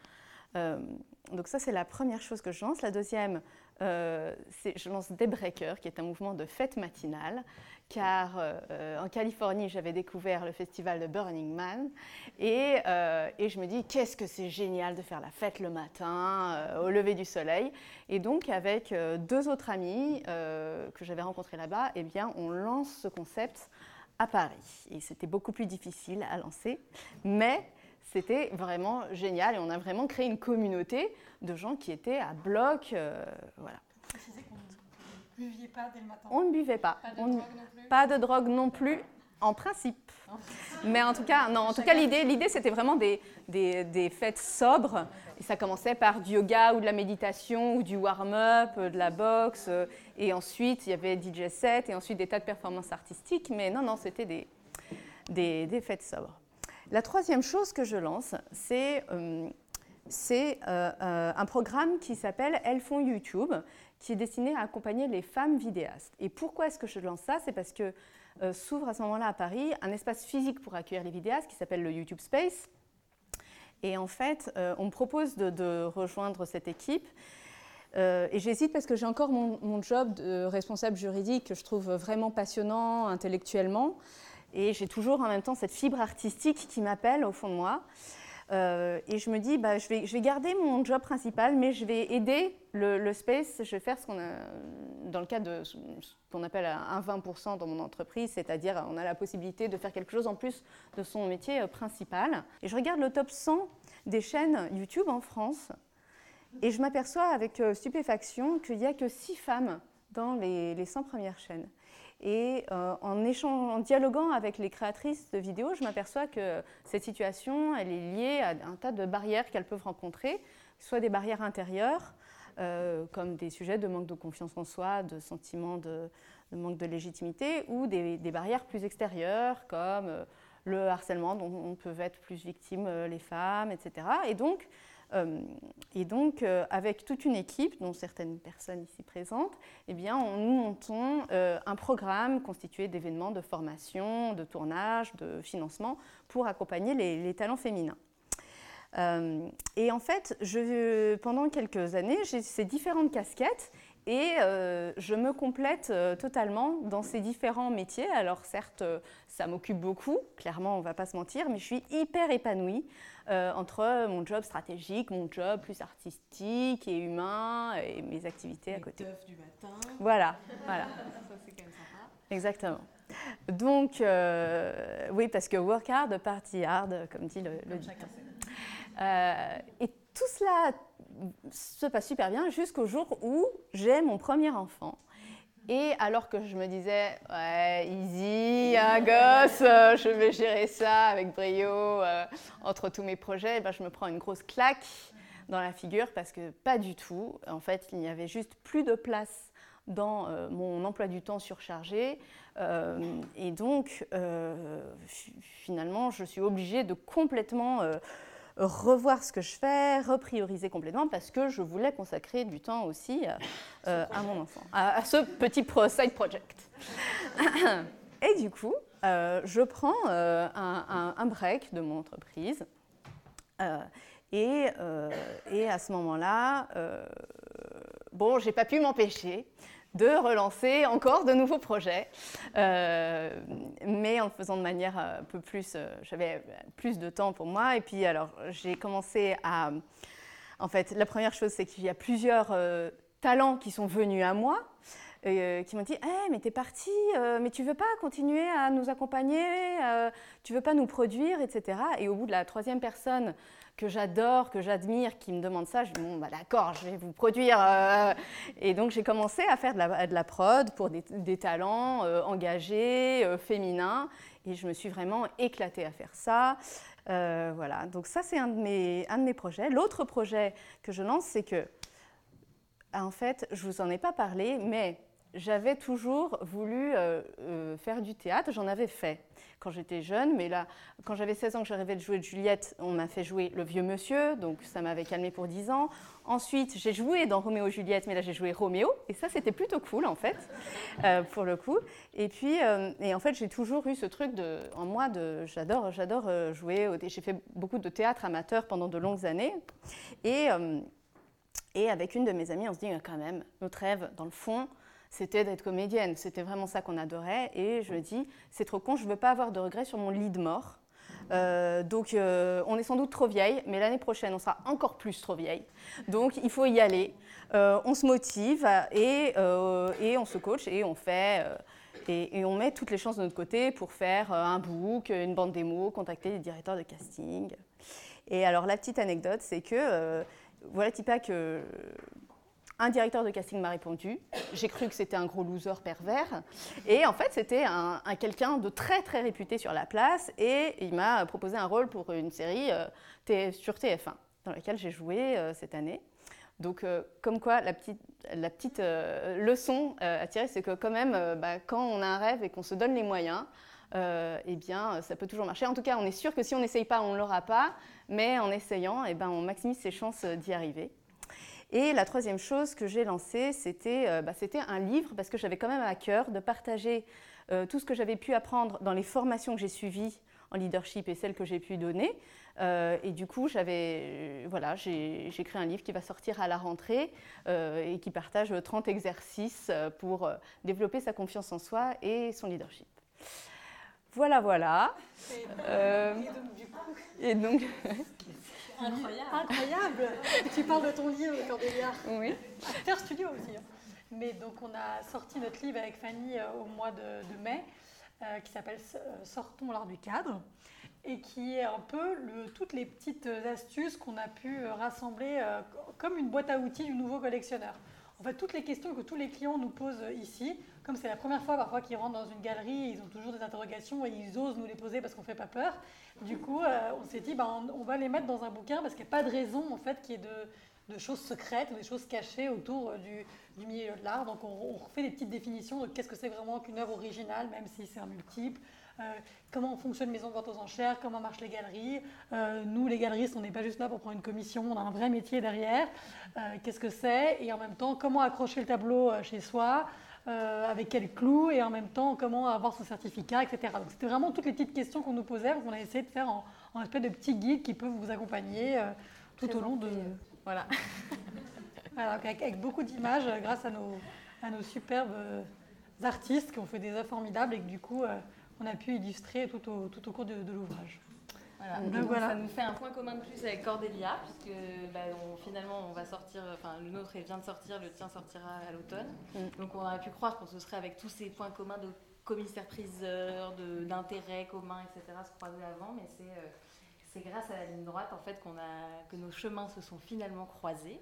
donc ça, c'est la première chose que je lance. La deuxième, euh, je lance Daybreaker, qui est un mouvement de fête matinale, car euh, en Californie, j'avais découvert le festival de Burning Man, et, euh, et je me dis, qu'est-ce que c'est génial de faire la fête le matin, au lever du soleil. Et donc, avec deux autres amis que j'avais rencontrés là-bas, eh bien, on lance ce concept à Paris. Et c'était beaucoup plus difficile à lancer, mais c'était vraiment génial et on a vraiment créé une communauté de gens qui étaient à bloc. Euh, voilà. ne buviez pas dès le matin. On ne buvait pas. Pas de, drogue, non plus. pas de drogue non plus. En principe. Mais en tout cas, non, en tout cas, l'idée, l'idée, c'était vraiment des, des, des, fêtes sobres. Et ça commençait par du yoga ou de la méditation ou du warm-up, euh, de la boxe. Euh, et ensuite, il y avait DJ set et ensuite des tas de performances artistiques. Mais non, non, c'était des, des, des fêtes sobres. La troisième chose que je lance, c'est euh, euh, euh, un programme qui s'appelle Elles font YouTube, qui est destiné à accompagner les femmes vidéastes. Et pourquoi est-ce que je lance ça? C'est parce que s'ouvre à ce moment-là à Paris un espace physique pour accueillir les vidéastes qui s'appelle le YouTube Space. Et en fait, on me propose de, rejoindre cette équipe. et j'hésite parce que j'ai encore mon, mon, job de responsable juridique que je trouve vraiment passionnant intellectuellement. Et j'ai toujours en même temps cette fibre artistique qui m'appelle au fond de moi. Euh, et je me dis, bah, je, vais, garder mon job principal, mais je vais aider le, space. Je vais faire ce qu'on a, dans le cadre de ce qu'on appelle un 20% dans mon entreprise, c'est-à-dire on a la possibilité de faire quelque chose en plus de son métier euh, principal. Et je regarde le top 100 des chaînes YouTube en France, et je m'aperçois avec euh, stupéfaction qu'il n'y a que 6 femmes dans les 100 premières chaînes. Et euh, en, en, dialoguant avec les créatrices de vidéos, je m'aperçois que cette situation, elle est liée à un tas de barrières qu'elles peuvent rencontrer, soit des barrières intérieures, euh, comme des sujets de manque de confiance en soi, de sentiment de, manque de légitimité, ou des, barrières plus extérieures, comme euh, le harcèlement dont on peut être plus victime les femmes, etc. Et donc, euh, et donc, euh, avec toute une équipe, dont certaines personnes ici présentes, eh bien, nous montons euh, un programme constitué d'événements de formation, de tournage, de financement pour accompagner les, talents féminins. et en fait, pendant quelques années, j'ai ces différentes casquettes et je me complète totalement dans ces différents métiers. Alors certes, ça m'occupe beaucoup, clairement, on ne va pas se mentir, mais je suis hyper épanouie. Euh, entre mon job stratégique, mon job plus artistique et humain et mes activités à côté. du matin. Voilà, voilà. Ça, c'est quand même sympa. Exactement. Donc, euh, oui, parce que work hard, party hard, comme dit le, le euh, et tout cela se passe super bien jusqu'au jour où j'ai mon premier enfant. Et alors que je me disais, ouais, easy, un gosse, euh, je vais gérer ça avec brio euh, entre tous mes projets, ben, je me prends une grosse claque dans la figure parce que pas du tout. En fait, il n'y avait juste plus de place dans euh, mon emploi du temps surchargé. et donc, finalement, je suis obligée de complètement revoir ce que je fais, reprioriser complètement parce que je voulais consacrer du temps aussi euh, à mon enfant, à, ce petit side project. Et du coup, je prends un, un, break de mon entreprise. Et, et, à ce moment-là, bon, j'ai pas pu m'empêcher de relancer encore de nouveaux projets, euh, mais en le faisant de manière un peu plus, euh, j'avais plus de temps pour moi. Et puis alors j'ai commencé à, en fait, la première chose c'est qu'il y a plusieurs euh, talents qui sont venus à moi. qui m'ont dit hey, «Eh, mais t'es parti, mais tu veux pas continuer à nous accompagner, tu veux pas nous produire, etc. Et au bout de la troisième personne que j'adore, que j'admire, qui me demande ça, je dis bon, bah, d'accord, je vais vous produire. Euh. et donc j'ai commencé à faire de la, prod pour des, talents euh, engagés, euh, féminins, et je me suis vraiment éclatée à faire ça. voilà, donc ça c'est un, de mes, un de mes projets. L'autre projet que je lance, c'est que, en fait, je vous en ai pas parlé, mais j'avais toujours voulu faire du théâtre, j'en avais fait quand j'étais jeune. Mais là, quand j'avais 16 ans que je rêvais de jouer de Juliette, on m'a fait jouer Le Vieux Monsieur, donc ça m'avait calmé pour 10 ans. Ensuite, j'ai joué dans Roméo et Juliette, mais là j'ai joué Roméo, et ça c'était plutôt cool en fait, euh, pour le coup. Et puis, euh, et en fait, j'ai toujours eu ce truc en moi de, j'adore, j'adore euh, jouer. J'ai fait beaucoup de théâtre amateur pendant de longues années, et et avec une de mes amies, on se dit quand même, notre rêve, dans le fond, c'était d'être comédienne. C'était vraiment ça qu'on adorait. Et je me dis, c'est trop con, je ne veux pas avoir de regrets sur mon lit de mort. Euh, donc euh, on est sans doute trop vieille, mais l'année prochaine on sera encore plus trop vieille. Donc il faut y aller. Euh, on se motive et, et, on se coach et on fait et, et, on met toutes les chances de notre côté pour faire un book, une bande démo, contacter les directeurs de casting. Et alors la petite anecdote, c'est que voilà Tipa que un directeur de casting m'a répondu. J'ai cru que c'était un gros loser pervers. Et en fait, c'était un, quelqu'un de très très réputé sur la place. Et il m'a proposé un rôle pour une série euh, sur TF1, dans laquelle j'ai joué euh, cette année. Donc, euh, comme quoi, la petite, petite leçon à tirer, c'est que quand même, bah, quand on a un rêve et qu'on se donne les moyens, eh bien, ça peut toujours marcher. En tout cas, on est sûr que si on n'essaye pas, on ne l'aura pas. Mais en essayant, eh ben, on maximise ses chances d'y arriver. Et la troisième chose que j'ai lancée, euh, bah, c'était un livre, parce que j'avais quand même à cœur de partager euh, tout ce que j'avais pu apprendre dans les formations que j'ai suivies en leadership et celles que j'ai pu donner. Euh, et du coup, voilà, j'ai écrit un livre qui va sortir à la rentrée et qui partage 30 exercices pour développer sa confiance en soi et son leadership. Voilà, voilà. Et donc, Incroyable. Incroyable. tu parles de ton livre, Cordélia. Oui. Faire studio aussi. Hein. Mais donc, on a sorti notre livre avec Fanny euh, au mois de, mai, euh, qui s'appelle euh, Sortons l'art du cadre, et qui est un peu le, toutes les petites astuces qu'on a pu rassembler comme une boîte à outils du nouveau collectionneur. En fait, toutes les questions que tous les clients nous posent ici, comme c'est la première fois parfois qu'ils rentrent dans une galerie, ils ont toujours des interrogations et ils osent nous les poser parce qu'on ne fait pas peur. Du coup, euh, on s'est dit, ben, on, va les mettre dans un bouquin parce qu'il n'y a pas de raison en fait qu'il y ait de, choses secrètes ou des choses cachées autour euh, du, milieu de l'art. Donc on, on, fait des petites définitions de qu'est-ce que c'est vraiment qu'une œuvre originale, même si c'est un multiple. Euh, comment fonctionne Maison de vente aux enchères, comment marchent les galeries. Nous, les galeristes, on n'est pas juste là pour prendre une commission, on a un vrai métier derrière. Qu'est-ce que c'est? Et en même temps, comment accrocher le tableau chez soi? Avec quel clou et en même temps comment avoir son certificat, etc. Donc c'était vraiment toutes les petites questions qu'on nous posait, qu'on a essayé de faire en, en, espèce de petits guides qui peuvent vous accompagner tout au long de... Voilà. avec, beaucoup d'images grâce à nos, à nos superbes artistes qui ont fait des œuvres formidables et que du coup on a pu illustrer tout au, tout au cours de, l'ouvrage. Voilà. Donc, Ça nous fait un point commun de plus avec Cordélia, puisque bah, finalement on va sortir, enfin le nôtre vient de sortir, le tien sortira à l'automne. Mm. Donc on aurait pu croire qu'on se serait avec tous ces points communs de commissaire-priseur, d'intérêts communs, etc. se croiser avant, mais c'est euh, c'est grâce à la ligne droite en fait qu'on a que nos chemins se sont finalement croisés.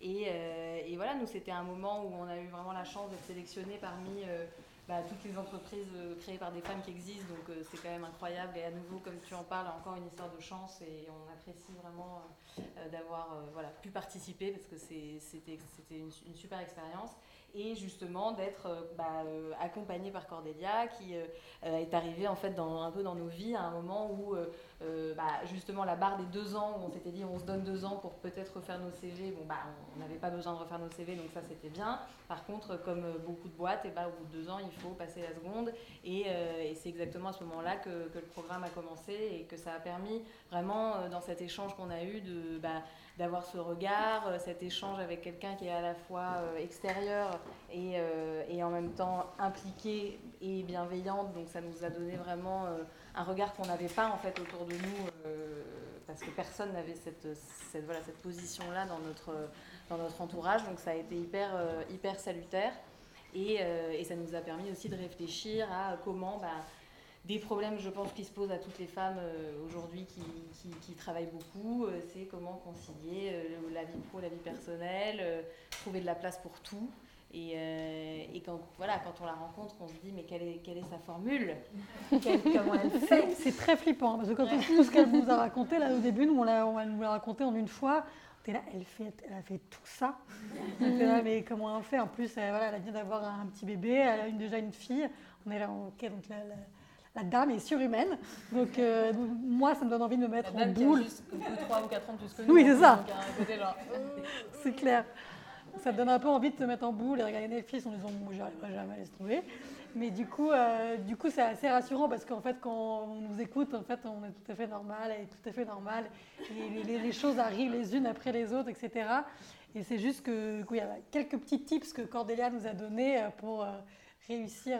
Et, euh, et voilà, nous c'était un moment où on a eu vraiment la chance d'être sélectionnés parmi euh, bah, toutes les entreprises euh, créées par des femmes qui existent, donc euh, c'est quand même incroyable. Et à nouveau, comme tu en parles, encore une histoire de chance et on apprécie vraiment euh, d'avoir pu participer parce que c'était une, super expérience. Et justement d'être bah, accompagné par Cordélia qui est arrivé en fait un peu dans nos vies à un moment où euh, bah, justement la barre des deux ans où on s'était dit on se donne deux ans pour peut-être refaire nos CV. Bon, bah, on n'avait pas besoin de refaire nos CV, donc ça c'était bien. Par contre, comme beaucoup de boîtes, et bah, au bout de deux ans, il faut passer la seconde. Et, euh, c'est exactement à ce moment-là que, le programme a commencé et que ça a permis vraiment, euh, dans cet échange qu'on a eu, de, bah, d'avoir ce regard, cet échange avec quelqu'un qui est à la fois extérieur et, et, en même temps impliqué et bienveillante. Donc ça nous a donné vraiment un regard qu'on n'avait pas en fait autour de nous euh, parce que personne n'avait cette, cette, voilà, cette position-là dans notre, dans notre entourage. Donc ça a été hyper, euh, hyper salutaire et, euh, et, ça nous a permis aussi de réfléchir à comment bah, des problèmes, je pense, qui se posent à toutes les femmes aujourd'hui qui, qui, qui, travaillent beaucoup, c'est comment concilier la vie pro, la vie personnelle, trouver de la place pour tout. Euh, et, quand, voilà, quand on la rencontre, on se dit mais quelle est, quelle est sa formule? Comment elle fait? C'est très flippant hein, parce que quand tout ce qu'elle vous a raconté là au début, nous on, l'a, on nous l'a raconté en une fois. Là, elle, fait, elle a fait tout ça. là, mais comment elle fait? En plus, elle, voilà, elle vient d'avoir un petit bébé, elle a une, déjà une fille. On est là, ok, donc la, la, dame est surhumaine. Donc, euh, moi, ça me donne envie de me mettre la en boule. Qui a juste 3 ou 4 ans de plus que nous. Oui, c'est ça. c'est clair ça te donne un peu envie de te mettre en boule et regarder Netflix en disant moi j'arriverai jamais à laisser tomber. Mais du coup, euh, du coup, c'est assez rassurant parce qu'en fait, quand on nous écoute, en fait, on est tout à fait normal, et tout à fait normal, et les, choses arrivent les unes après les autres, etc. Et c'est juste que, il y a quelques petits tips que Cordélia nous a donnés euh, pour euh, réussir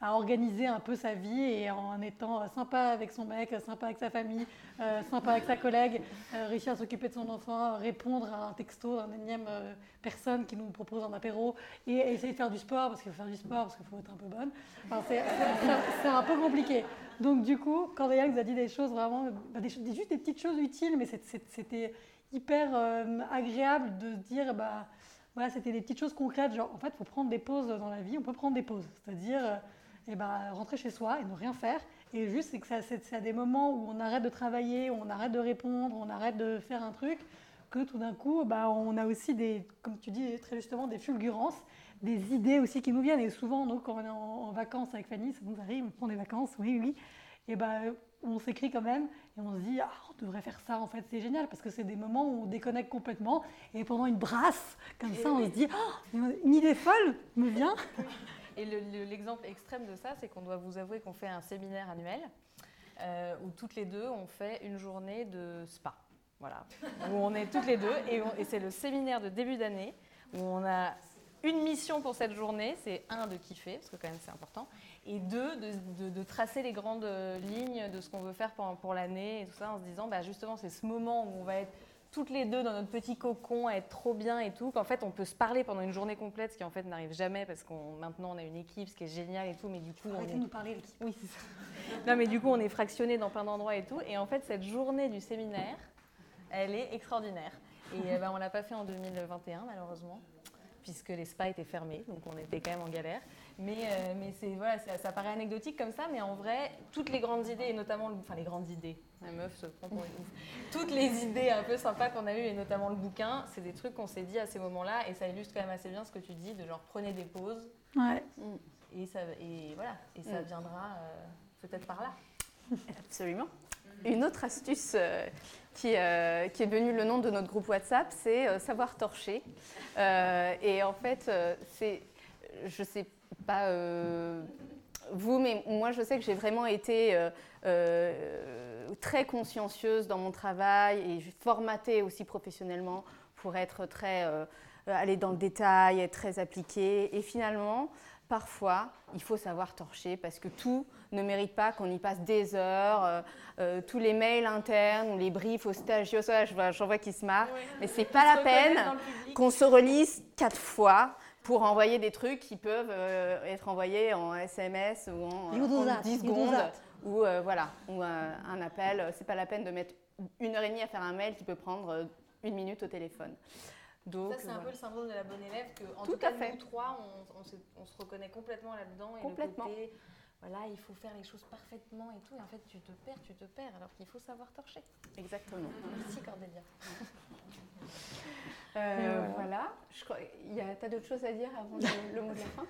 à organiser un peu sa vie et en étant sympa avec son mec, sympa avec sa famille, euh, sympa avec sa collègue, euh, réussir à s'occuper de son enfant, répondre à un texto d'un énième euh, personne qui nous propose un apéro et essayer de faire du sport parce qu'il faut faire du sport parce qu'il faut être un peu bonne. c'est un peu compliqué. Donc du coup, Cordelia nous a dit des choses vraiment, bah, juste des petites choses utiles, mais c'était hyper agréable de se dire, bah, voilà, c'était des petites choses concrètes, genre en fait, il faut prendre des pauses dans la vie, on peut prendre des pauses, c'est-à-dire et eh ben, rentrer chez soi et ne rien faire. Et juste, c'est que c'est à des moments où on arrête de travailler, on arrête de répondre, on arrête de faire un truc, que tout d'un coup, bah, on a aussi des, comme tu dis très justement, des fulgurances, des idées aussi qui nous viennent. Et souvent, nous, quand on est en, vacances avec Fanny, ça nous arrive, on prend des vacances, oui, oui. Et ben, on s'écrit quand même et on se dit ah, on devrait faire ça en fait c'est génial parce que c'est des moments où on déconnecte complètement et pendant une brasse comme ça on se dit oh, une idée folle me vient. Et l'exemple extrême de ça c'est qu'on doit vous avouer qu'on fait un séminaire annuel euh, où toutes les deux on fait une journée de spa. Voilà. Où on est toutes les deux et, et c'est le séminaire de début d'année où on a une mission pour cette journée, c'est un de kiffer, parce que quand même c'est important, et deux de, tracer les grandes lignes de ce qu'on veut faire pour, pour l'année et tout ça, en se disant bah justement c'est ce moment où on va être toutes les deux dans notre petit cocon, à être trop bien et tout, qu'en fait on peut se parler pendant une journée complète, ce qui en fait n'arrive jamais parce qu'on maintenant on a une équipe, ce qui est génial et tout, mais du coup on est... nous parler l'équipe. Oui c'est ça. non mais du coup on est fractionné dans plein d'endroits et tout, et en fait cette journée du séminaire, elle est extraordinaire. Et ben, on l'a pas fait en 2021 malheureusement puisque les spas étaient fermés, donc on était quand même en galère. Mais, euh, mais c'est, voilà, ça, paraît anecdotique comme ça, mais en vrai, toutes les grandes idées, et notamment, enfin les grandes idées, la meuf se prend pour une ouf, toutes les idées un peu sympas qu'on a eues, et notamment le bouquin, c'est des trucs qu'on s'est dit à ces moments-là, et ça illustre quand même assez bien ce que tu dis, de genre prenez des pauses. Ouais. Et, ça, et voilà, et ça mm. viendra euh, peut-être par là. Absolument. Une autre astuce euh, qui, euh, qui, est devenue le nom de notre groupe WhatsApp, c'est euh, savoir torcher. et en fait, c'est, je ne sais pas vous, mais moi je sais que j'ai vraiment été très consciencieuse dans mon travail et formatée aussi professionnellement pour être très, aller dans le détail, être très appliquée. Et finalement, parfois, il faut savoir torcher parce que tout ne mérite pas qu'on y passe des heures. Euh, euh, tous les mails internes ou les briefs aux stagiaires, j'en vois qui se marrent. Mais c'est pas la peine qu'on se relise quatre fois pour envoyer des trucs qui peuvent euh, être envoyés en SMS ou en, 10 secondes. Ou voilà, ou un appel. C'est pas la peine de mettre une heure et demie à faire un mail qui peut prendre une minute au téléphone. Donc, ça, c'est un peu le syndrome de la bonne élève que, en tout, cas, nous trois, on, se reconnaît complètement là-dedans. Complètement. Et le côté, voilà, il faut faire les choses parfaitement et tout. Et en fait, tu te perds, tu te perds, alors qu'il faut savoir torcher. Exactement. Merci Cordélia. Euh, voilà. Tu as d'autres choses à dire avant le, mot de la fin?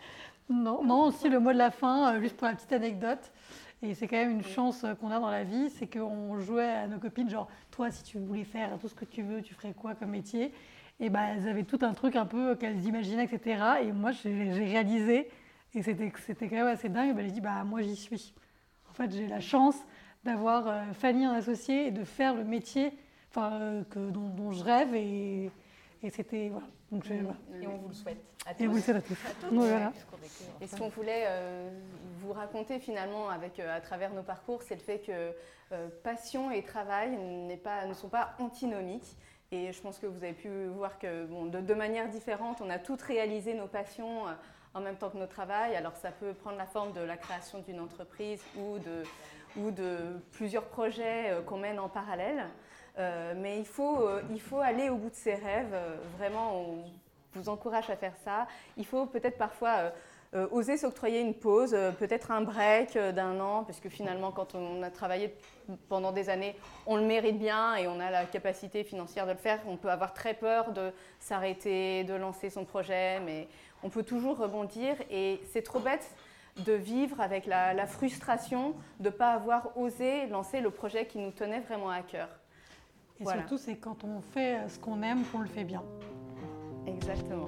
Non, non, aussi le mot de la fin, euh, juste pour la petite anecdote. Et c'est quand même une chance qu'on a dans la vie, c'est qu'on jouait à nos copines, genre, toi, si tu voulais faire tout ce que tu veux, tu ferais quoi comme métier? Et ben, elles avaient tout un truc un peu qu'elles imaginaient, etc. Et moi, j'ai réalisé et c'était quand même assez dingue. Ben, j'ai dit, bah, moi, j'y suis. En fait, j'ai la chance d'avoir euh, Fanny en associé et de faire le métier euh, que, dont, je rêve. Et, et c'était. Voilà. Donc, Et on vous le souhaite. À tous. Et vous le souhaite à tous. voilà. Et ce qu'on voulait euh, vous raconter finalement avec, à travers nos parcours, c'est le fait que passion et travail pas, ne sont pas antinomiques. Et je pense que vous avez pu voir que bon, de, de manière différente, on a toutes réalisé nos passions en même temps que nos travail. Alors ça peut prendre la forme de la création d'une entreprise ou de, plusieurs projets euh, qu'on mène en parallèle. Euh, mais il faut, euh, il faut aller au bout de ses rêves. Vraiment, on vous encourage à faire ça. Il faut peut-être parfois oser s'octroyer une pause, peut-être un break d'un an, puisque finalement, quand on a travaillé pendant des années, on le mérite bien et on a la capacité financière de le faire. On peut avoir très peur de s'arrêter, de lancer son projet, mais on peut toujours rebondir et c'est trop bête de vivre avec la, frustration de ne pas avoir osé lancer le projet qui nous tenait vraiment à cœur. Et surtout, c'est quand on fait ce qu'on aime qu'on le fait bien. Exactement.